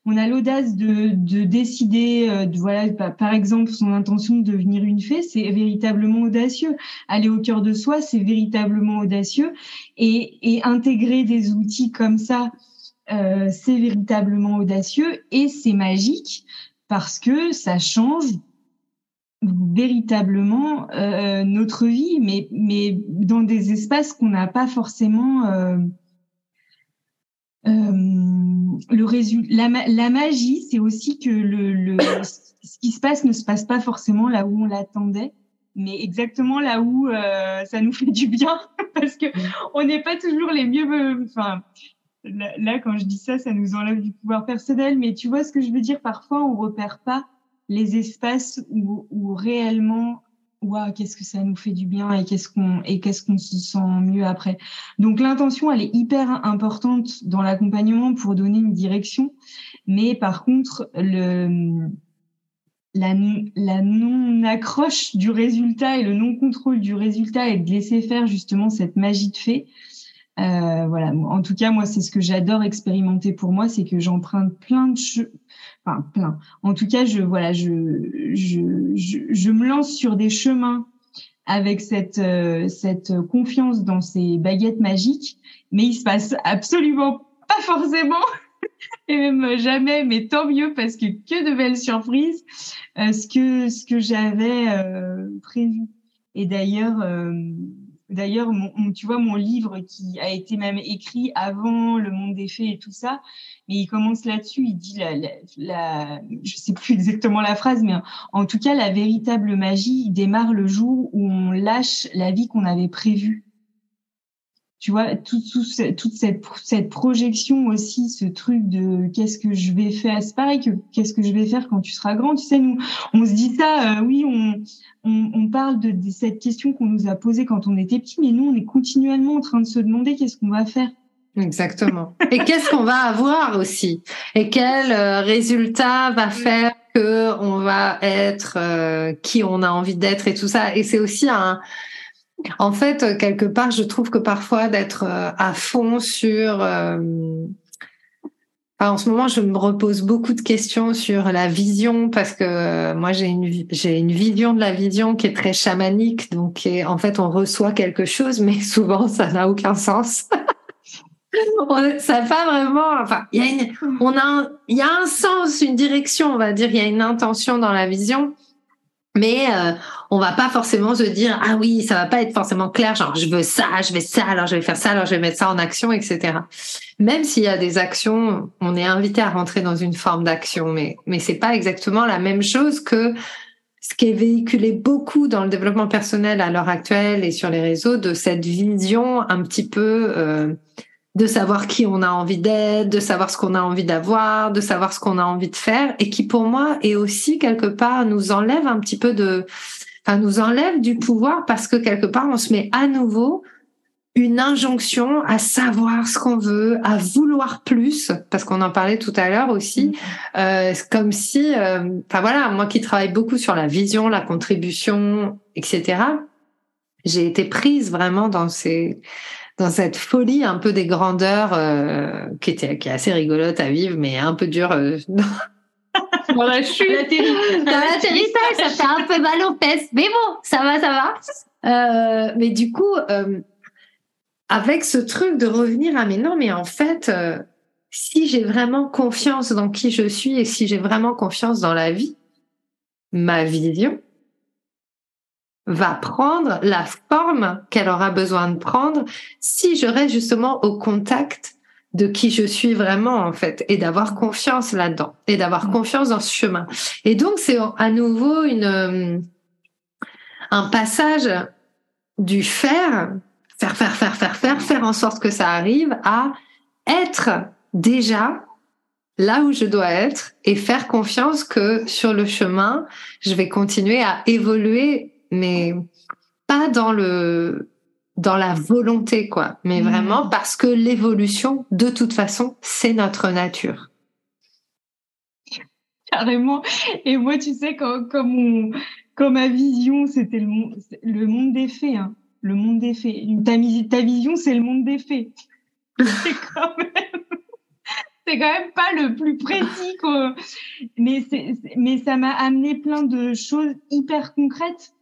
On a l'audace de, de décider, euh, de, voilà, par exemple, son intention de devenir une fée, c'est véritablement audacieux. Aller au cœur de soi, c'est véritablement audacieux. Et, intégrer des outils comme ça, euh, c'est véritablement audacieux et c'est magique parce que ça change véritablement euh, notre vie, mais, mais dans des espaces qu'on n'a pas forcément. Le résultat, la, la, magie, c'est aussi que le, le, ce qui se passe ne se passe pas forcément là où on l'attendait, mais exactement là où euh, ça nous <laughs> fait du bien, parce que on n'est pas toujours les mieux. Enfin, là, quand je dis ça, ça nous enlève du pouvoir personnel, mais tu vois ce que je veux dire? Parfois, on repère pas les espaces où, où réellement qu'est-ce que ça nous fait du bien et qu'est-ce qu'on et qu'est-ce qu'on se sent mieux après. Donc l'intention elle est hyper importante dans l'accompagnement pour donner une direction, mais par contre le la, la non accroche du résultat et le non contrôle du résultat et de laisser faire justement cette magie de fait, euh, voilà. En tout cas, moi, c'est ce que j'adore expérimenter pour moi, c'est que j'emprunte plein de choses, enfin plein. En tout cas, je voilà, je je, je, je me lance sur des chemins avec cette euh, cette confiance dans ces baguettes magiques, mais il se passe absolument pas forcément <laughs> et même jamais, mais tant mieux parce que que de belles surprises, euh, ce que ce que j'avais euh, prévu. Et d'ailleurs D'ailleurs, tu vois, mon livre qui a été même écrit avant Le Monde des Fées et tout ça, mais il commence là-dessus. Il dit la, la, la, je sais plus <laughs> exactement la phrase, mais en tout cas, la véritable magie démarre le jour où on lâche la vie qu'on avait prévue tu vois, tout, tout, toute cette, cette projection aussi, ce truc de qu'est-ce que je vais faire, c'est pareil que qu'est-ce que je vais faire quand tu seras grand. Tu sais, nous, on se dit ça, euh, oui, on, on, on parle de, de, cette question qu'on nous a posée quand on était petit, mais nous, on est continuellement en train de se demander qu'est-ce qu'on va faire. Exactement. Et qu'est-ce qu'on va avoir aussi? Et quel euh, résultat va faire que on va être euh, qui on a envie d'être et tout ça? Et c'est aussi un en fait, euh, quelque part, je trouve que parfois d'être euh, à fond sur... Euh, en ce moment, je me repose beaucoup de questions sur la vision parce que moi, j'ai une, une vision de la vision qui est très chamanique. Donc, en fait, on reçoit quelque chose, mais <laughs> souvent, ça n'a aucun sens. <laughs> ça n'a pas vraiment. Enfin, il y a on a, il y a un sens, une direction, on va dire. Il y a une intention dans la vision, mais euh, on va pas forcément se dire ah oui ça va pas être forcément clair genre je veux ça je vais ça alors je vais faire ça alors je vais mettre ça en action etc même s'il y a des actions on est invité à rentrer dans une forme d'action mais mais c'est pas exactement la même chose que ce qui est véhiculé beaucoup dans le développement personnel à l'heure actuelle et sur les réseaux de cette vision un petit peu euh, de savoir qui on a envie d'être, de savoir ce qu'on a envie d'avoir, de savoir ce qu'on a envie de faire, et qui pour moi est aussi quelque part nous enlève un petit peu de, enfin nous enlève du pouvoir parce que quelque part on se met à nouveau une injonction à savoir ce qu'on veut, à vouloir plus, parce qu'on en parlait tout à l'heure aussi, mm. euh, comme si, euh, enfin voilà, moi qui travaille beaucoup sur la vision, la contribution, etc. J'ai été prise vraiment dans ces dans cette folie un peu des grandeurs euh, qui était qui est assez rigolote à vivre, mais un peu dure. Euh, <laughs> <laughs> dans la chute. Dans ça fait un peu mal aux fesses, mais bon, ça va, ça va. Euh, mais du coup, euh, avec ce truc de revenir à mais non, mais en fait, euh, si j'ai vraiment confiance dans qui je suis et si j'ai vraiment confiance dans la vie, ma vision, va prendre la forme qu'elle aura besoin de prendre si je reste justement au contact de qui je suis vraiment en fait et d'avoir confiance là-dedans et d'avoir mm. confiance dans ce chemin. Et donc c'est à nouveau une euh, un passage du faire, faire faire faire faire faire faire en sorte que ça arrive à être déjà là où je dois être et faire confiance que sur le chemin, je vais continuer à évoluer mais pas dans le dans la volonté quoi, mais mmh. vraiment parce que l'évolution de toute façon, c'est notre nature. Carrément. Et moi, tu sais, quand, comme, comme ma vision, c'était le, monde, le monde des faits. Hein. Le monde des faits. Ta, ta vision, c'est le monde des faits. <laughs> c'est quand même c'est quand même pas le plus précis mais mais ça m'a amené plein de choses hyper concrètes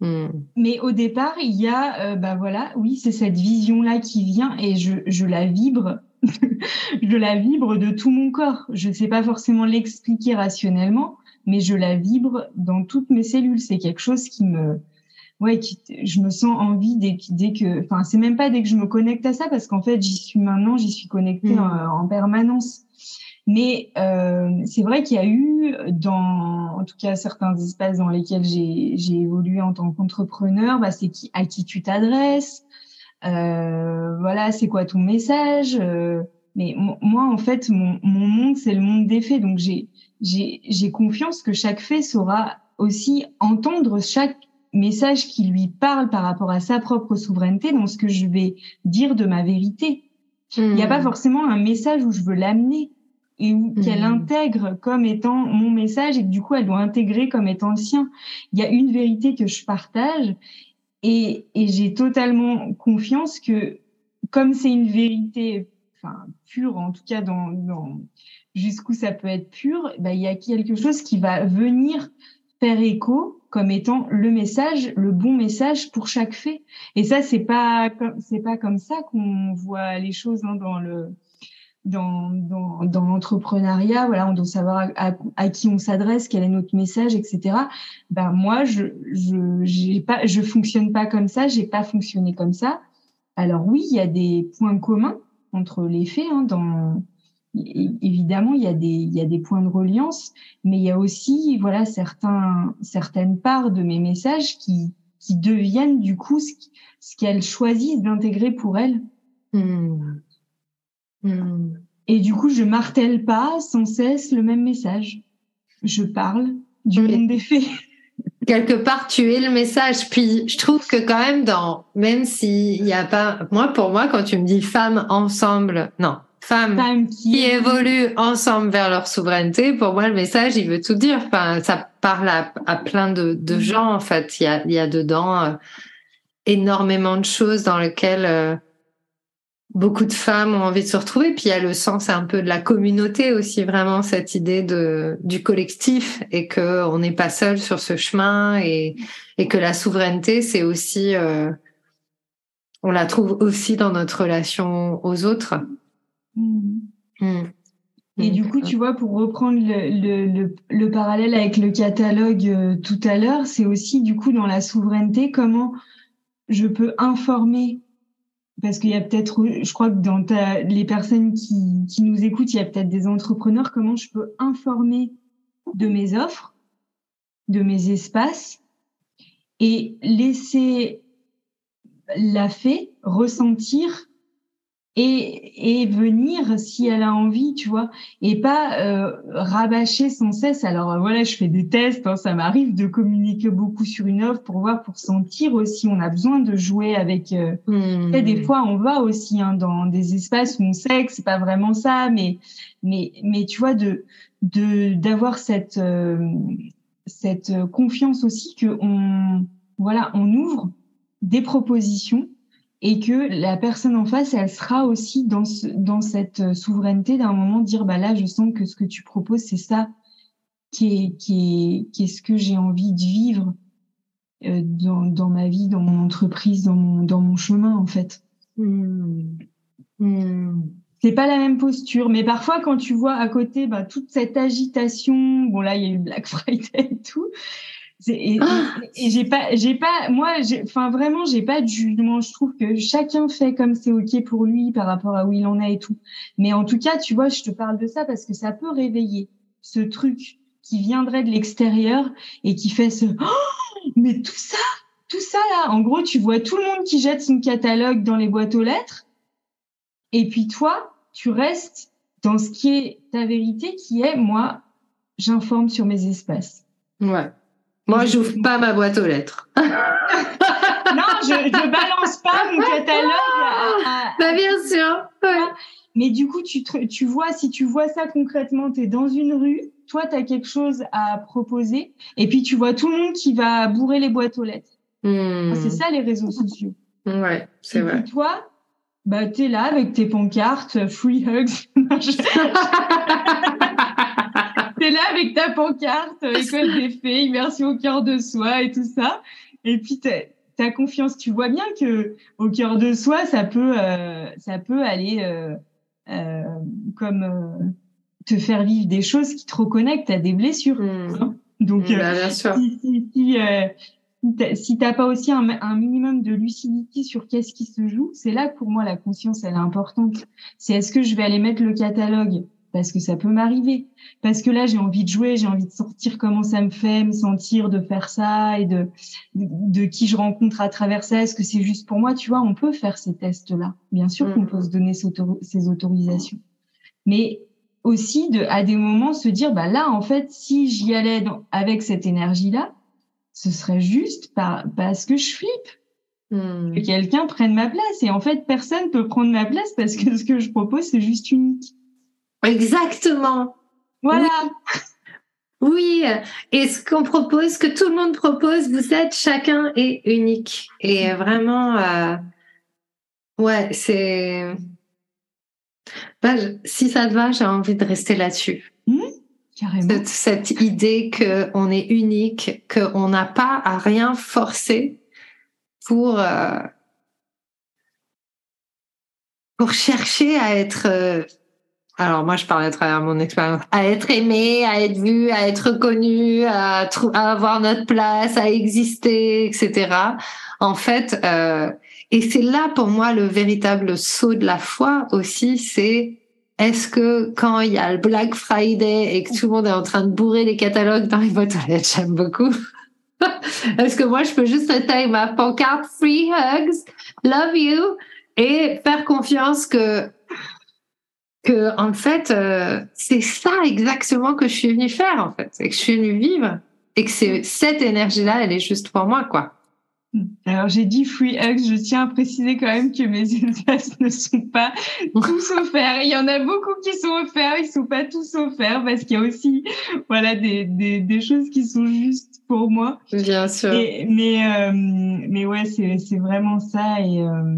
Hmm. Mais au départ, il y a, euh, bah voilà, oui, c'est cette vision-là qui vient et je, je la vibre, <laughs> je la vibre de tout mon corps. Je ne sais pas forcément l'expliquer rationnellement, mais je la vibre dans toutes mes cellules. C'est quelque chose qui me, ouais, qui, je me sens envie dès, dès que, enfin, c'est même pas dès que je me connecte à ça, parce qu'en fait, j'y suis maintenant, j'y suis connectée mmh. en, permanence. Mais euh, c'est vrai qu'il y a eu, dans, en tout cas, certains espaces dans lesquels j'ai évolué en tant qu'entrepreneur, bah, c'est qui, à qui tu t'adresses, euh, voilà, c'est quoi ton message. Euh, mais moi, en fait, mon, mon monde, c'est le monde des faits. Donc, j'ai j'ai confiance que chaque fait saura aussi entendre chaque message qui lui parle par rapport à sa propre souveraineté dans ce que je vais dire de ma vérité. Il n'y a pas hmm. forcément un message où je veux l'amener et où qu'elle hmm. intègre comme étant mon message et que du coup elle doit intégrer comme étant le sien. Il y a une vérité que je partage et, et j'ai totalement confiance que comme c'est une vérité enfin pure en tout cas dans, dans jusqu'où ça peut être pur, bah, il y a quelque chose qui va venir faire écho comme étant le message, le bon message pour chaque fait. Et ça, c'est pas c'est pas comme ça qu'on voit les choses hein, dans le dans dans, dans l'entrepreneuriat. Voilà, on doit savoir à, qui on s'adresse, quel est notre message, etc. Ben moi, je je j'ai pas je fonctionne pas comme ça, j'ai pas fonctionné comme ça. Alors oui, il y a des points communs entre les faits hein, dans évidemment, il y, a des, il y a des points de reliance, mais il y a aussi voilà certains, certaines parts de mes messages qui, qui deviennent du coup ce, qu'elles choisissent d'intégrer pour elles. Hmm. Hmm. Et du coup, je martèle pas sans cesse le même message. Je parle du des faits. Quelque part, tu es le message. Puis, je trouve que quand même, dans, même s'il n'y a pas, moi, pour moi, quand tu me dis femmes ensemble, non, femmes, qui, évoluent ensemble vers leur souveraineté, pour moi, le message, il veut tout dire. Enfin, ça parle à, plein de, mm. gens, en fait. Il y a, il y a dedans euh, énormément de choses dans lesquelles euh, beaucoup de femmes ont envie de se retrouver. Puis il y a le sens un peu de la communauté aussi, vraiment, cette idée de, du collectif et qu'on n'est pas seul sur ce chemin et, et que la souveraineté, c'est aussi... Euh, on la trouve aussi dans notre relation aux autres. Mm. Mm. Et du coup, tu vois, pour reprendre le, le, parallèle avec le catalogue euh, tout à l'heure, c'est aussi du coup dans la souveraineté, comment je peux informer, parce qu'il y a peut-être, je crois que dans ta, les personnes qui, qui nous écoutent, il y a peut-être des entrepreneurs, comment je peux informer de mes offres, de mes espaces, et laisser la fée ressentir et, et venir si elle a envie, tu vois, et pas euh, rabâcher sans cesse. Alors euh, voilà, je fais des tests, hein, ça m'arrive de communiquer beaucoup sur une offre pour voir, pour sentir aussi. On a besoin de jouer avec. Euh, hmm. Des fois, on va aussi hein, dans des espaces où on sait que c'est pas vraiment ça, mais mais mais tu vois de de d'avoir cette euh, cette confiance aussi que on voilà, on ouvre des propositions et que la personne en face, elle sera aussi dans, ce, dans cette euh, souveraineté d'un moment dire bah là, je sens que ce que tu proposes, c'est ça qui est, qui est, qui est ce que j'ai envie de vivre euh, dans, dans ma vie, dans mon entreprise, dans mon, dans mon chemin en fait. Mmh. Mmh. C'est pas la même posture, mais parfois quand tu vois à côté bah, toute cette agitation, bon là il y a eu Black <laughs> Friday et tout, et, ah. et, j'ai pas, j'ai pas, moi, enfin vraiment, j'ai pas de jugement. Je trouve que chacun fait comme c'est ok pour lui par rapport à où il en est et tout. Mais en tout cas, tu vois, je te parle de ça parce que ça peut réveiller ce truc qui viendrait de l'extérieur et qui fait ce, oh, mais tout ça, tout ça là. En gros, tu vois tout le monde qui jette son catalogue dans les boîtes aux lettres, et puis toi, tu restes dans ce qui est ta vérité, qui est moi, j'informe sur mes espaces. Ouais. Moi, j'ouvre pas ma boîte aux lettres. <laughs> non, je, ne balance pas mon catalogue. À, bah, bien sûr. Mais du coup, tu, tu vois, si tu vois ça concrètement, tu es dans une rue, toi, tu as quelque chose à proposer, et puis tu vois tout le monde qui va bourrer les boîtes aux lettres. Hmm. C'est ça les réseaux sociaux. Ouais, c'est vrai. Et toi, bah, tu es là avec tes pancartes, free hugs. <laughs> <laughs> T'es là avec ta pancarte, euh, <laughs> école des fées, immersion au cœur de soi et tout ça. Et puis ta confiance, tu vois bien que au cœur de soi, ça peut, euh, ça peut aller euh, comme te faire vivre des choses qui te reconnectent à des blessures. Hmm. Hein. Donc, bah, bien sûr. si, si, si si t'as pas aussi un, un, minimum de lucidité sur qu'est-ce qui se joue, c'est là que pour moi la conscience elle est importante. C'est est-ce que je vais aller mettre le catalogue parce que ça peut m'arriver, parce que là j'ai envie de jouer, j'ai envie de sortir comment ça me fait, me sentir de faire ça et de de, qui je rencontre à travers ça. Est-ce que c'est juste pour moi? Tu vois, on peut faire ces tests là. Bien sûr qu'on mm. peut se donner ces autorisations, mais aussi de à des moments se dire bah là en fait si j'y allais avec cette énergie là ce serait juste par, parce que je flippe. Hmm. Que quelqu'un prenne ma place. Et en fait, personne peut prendre ma place parce que ce que je propose, c'est juste unique. Exactement. Voilà. Oui. Et ce qu'on propose, que tout le monde propose, vous êtes chacun est unique. Et vraiment, euh, ouais, c'est. Bah, si ça te va, j'ai envie de rester là-dessus. Hmm. Cette, cette, idée qu'on est unique, qu'on n'a pas à rien forcer pour, euh, pour chercher à être. Alors moi, je parle à travers mon expérience, à être aimé, à être vu, à être reconnu, à, avoir notre place, à exister, etc. En fait, euh, et c'est là pour moi le véritable saut de la foi aussi, c'est est-ce que quand il y a le Black Friday et que tout le monde est en train de bourrer les catalogues dans les boîtes j'aime beaucoup. <laughs> Est-ce que moi je peux juste rester avec ma pancarte Free Hugs, Love You et faire confiance que que en fait euh, c'est ça exactement que je suis venue faire en fait, et que je suis venue vivre et que c'est cette énergie là, elle est juste pour moi quoi. Alors j'ai dit free hugs, je tiens à préciser quand même que mes <laughs> espaces ne sont pas tous offerts. Il y en a beaucoup qui sont offerts, ils sont pas tous offerts parce qu'il y a aussi voilà des, des, des, choses qui sont justes pour moi. Bien sûr. mais euh, mais ouais c'est c'est vraiment ça et euh,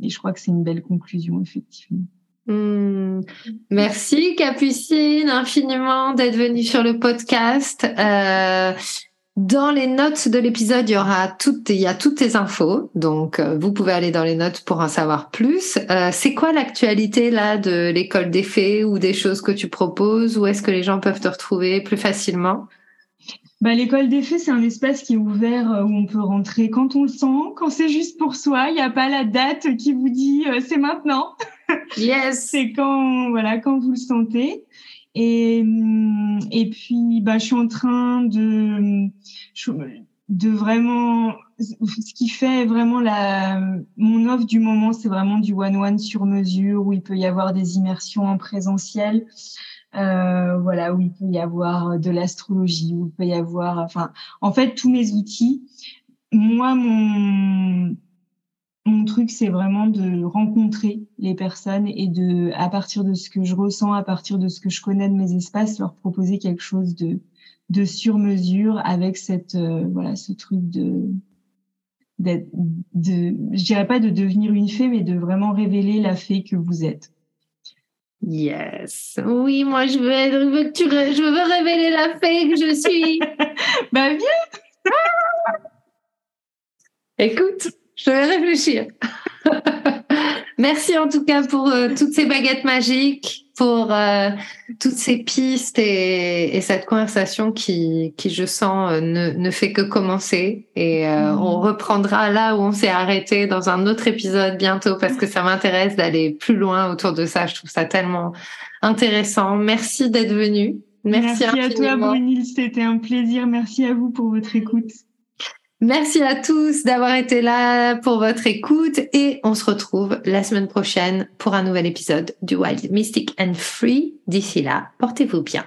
et je crois que c'est une belle conclusion effectivement. Hmm. Merci Capucine infiniment d'être venue sur le podcast. Euh, dans les notes de l'épisode, il y aura toutes, il y a toutes tes infos, donc euh, vous pouvez aller dans les notes pour en savoir plus. Euh, c'est quoi l'actualité là de l'école des fées ou des choses que tu proposes? Où est-ce que les gens peuvent te retrouver plus facilement? Bah, l'école des fées, c'est un espace qui est ouvert où on peut rentrer quand on le sent, quand c'est juste pour soi. Il n'y a pas la date qui vous dit c'est maintenant. <laughs> Yes. <laughs> c'est quand voilà quand vous le sentez. Et, et puis, bah, je suis en train de, de vraiment, ce qui fait vraiment la, mon offre du moment, c'est vraiment du one-one sur mesure où il peut y avoir des immersions en présentiel. Euh, voilà, où il peut y avoir de l'astrologie, où il peut y avoir, enfin, en fait, tous mes outils. Moi, mon, mon truc, c'est vraiment de rencontrer les personnes et de, à partir de ce que je ressens, à partir de ce que je connais de mes espaces, leur proposer quelque chose de, de sur mesure avec cette, euh, voilà, ce truc de, d'être, de, je dirais pas de devenir une fée, mais de vraiment révéler la fée que vous êtes. Yes. Oui, moi, je veux, je veux, tu, je veux révéler la fée que je suis. <laughs> bah, viens! Écoute. Je vais réfléchir. <laughs> Merci en tout cas pour euh, toutes ces baguettes magiques, pour euh, toutes ces pistes et, cette conversation qui, qui je sens, euh, ne, ne, fait que commencer. Et mm. on reprendra là où on s'est arrêté dans un autre épisode bientôt parce que ça m'intéresse d'aller plus loin autour de ça. Je trouve ça tellement intéressant. Merci d'être venu. Merci, Merci à toi, Brunil. C'était un plaisir. Merci à vous pour votre écoute. Merci à tous d'avoir été là pour votre écoute et on se retrouve la semaine prochaine pour un nouvel épisode du Wild Mystic and Free. D'ici là, portez-vous bien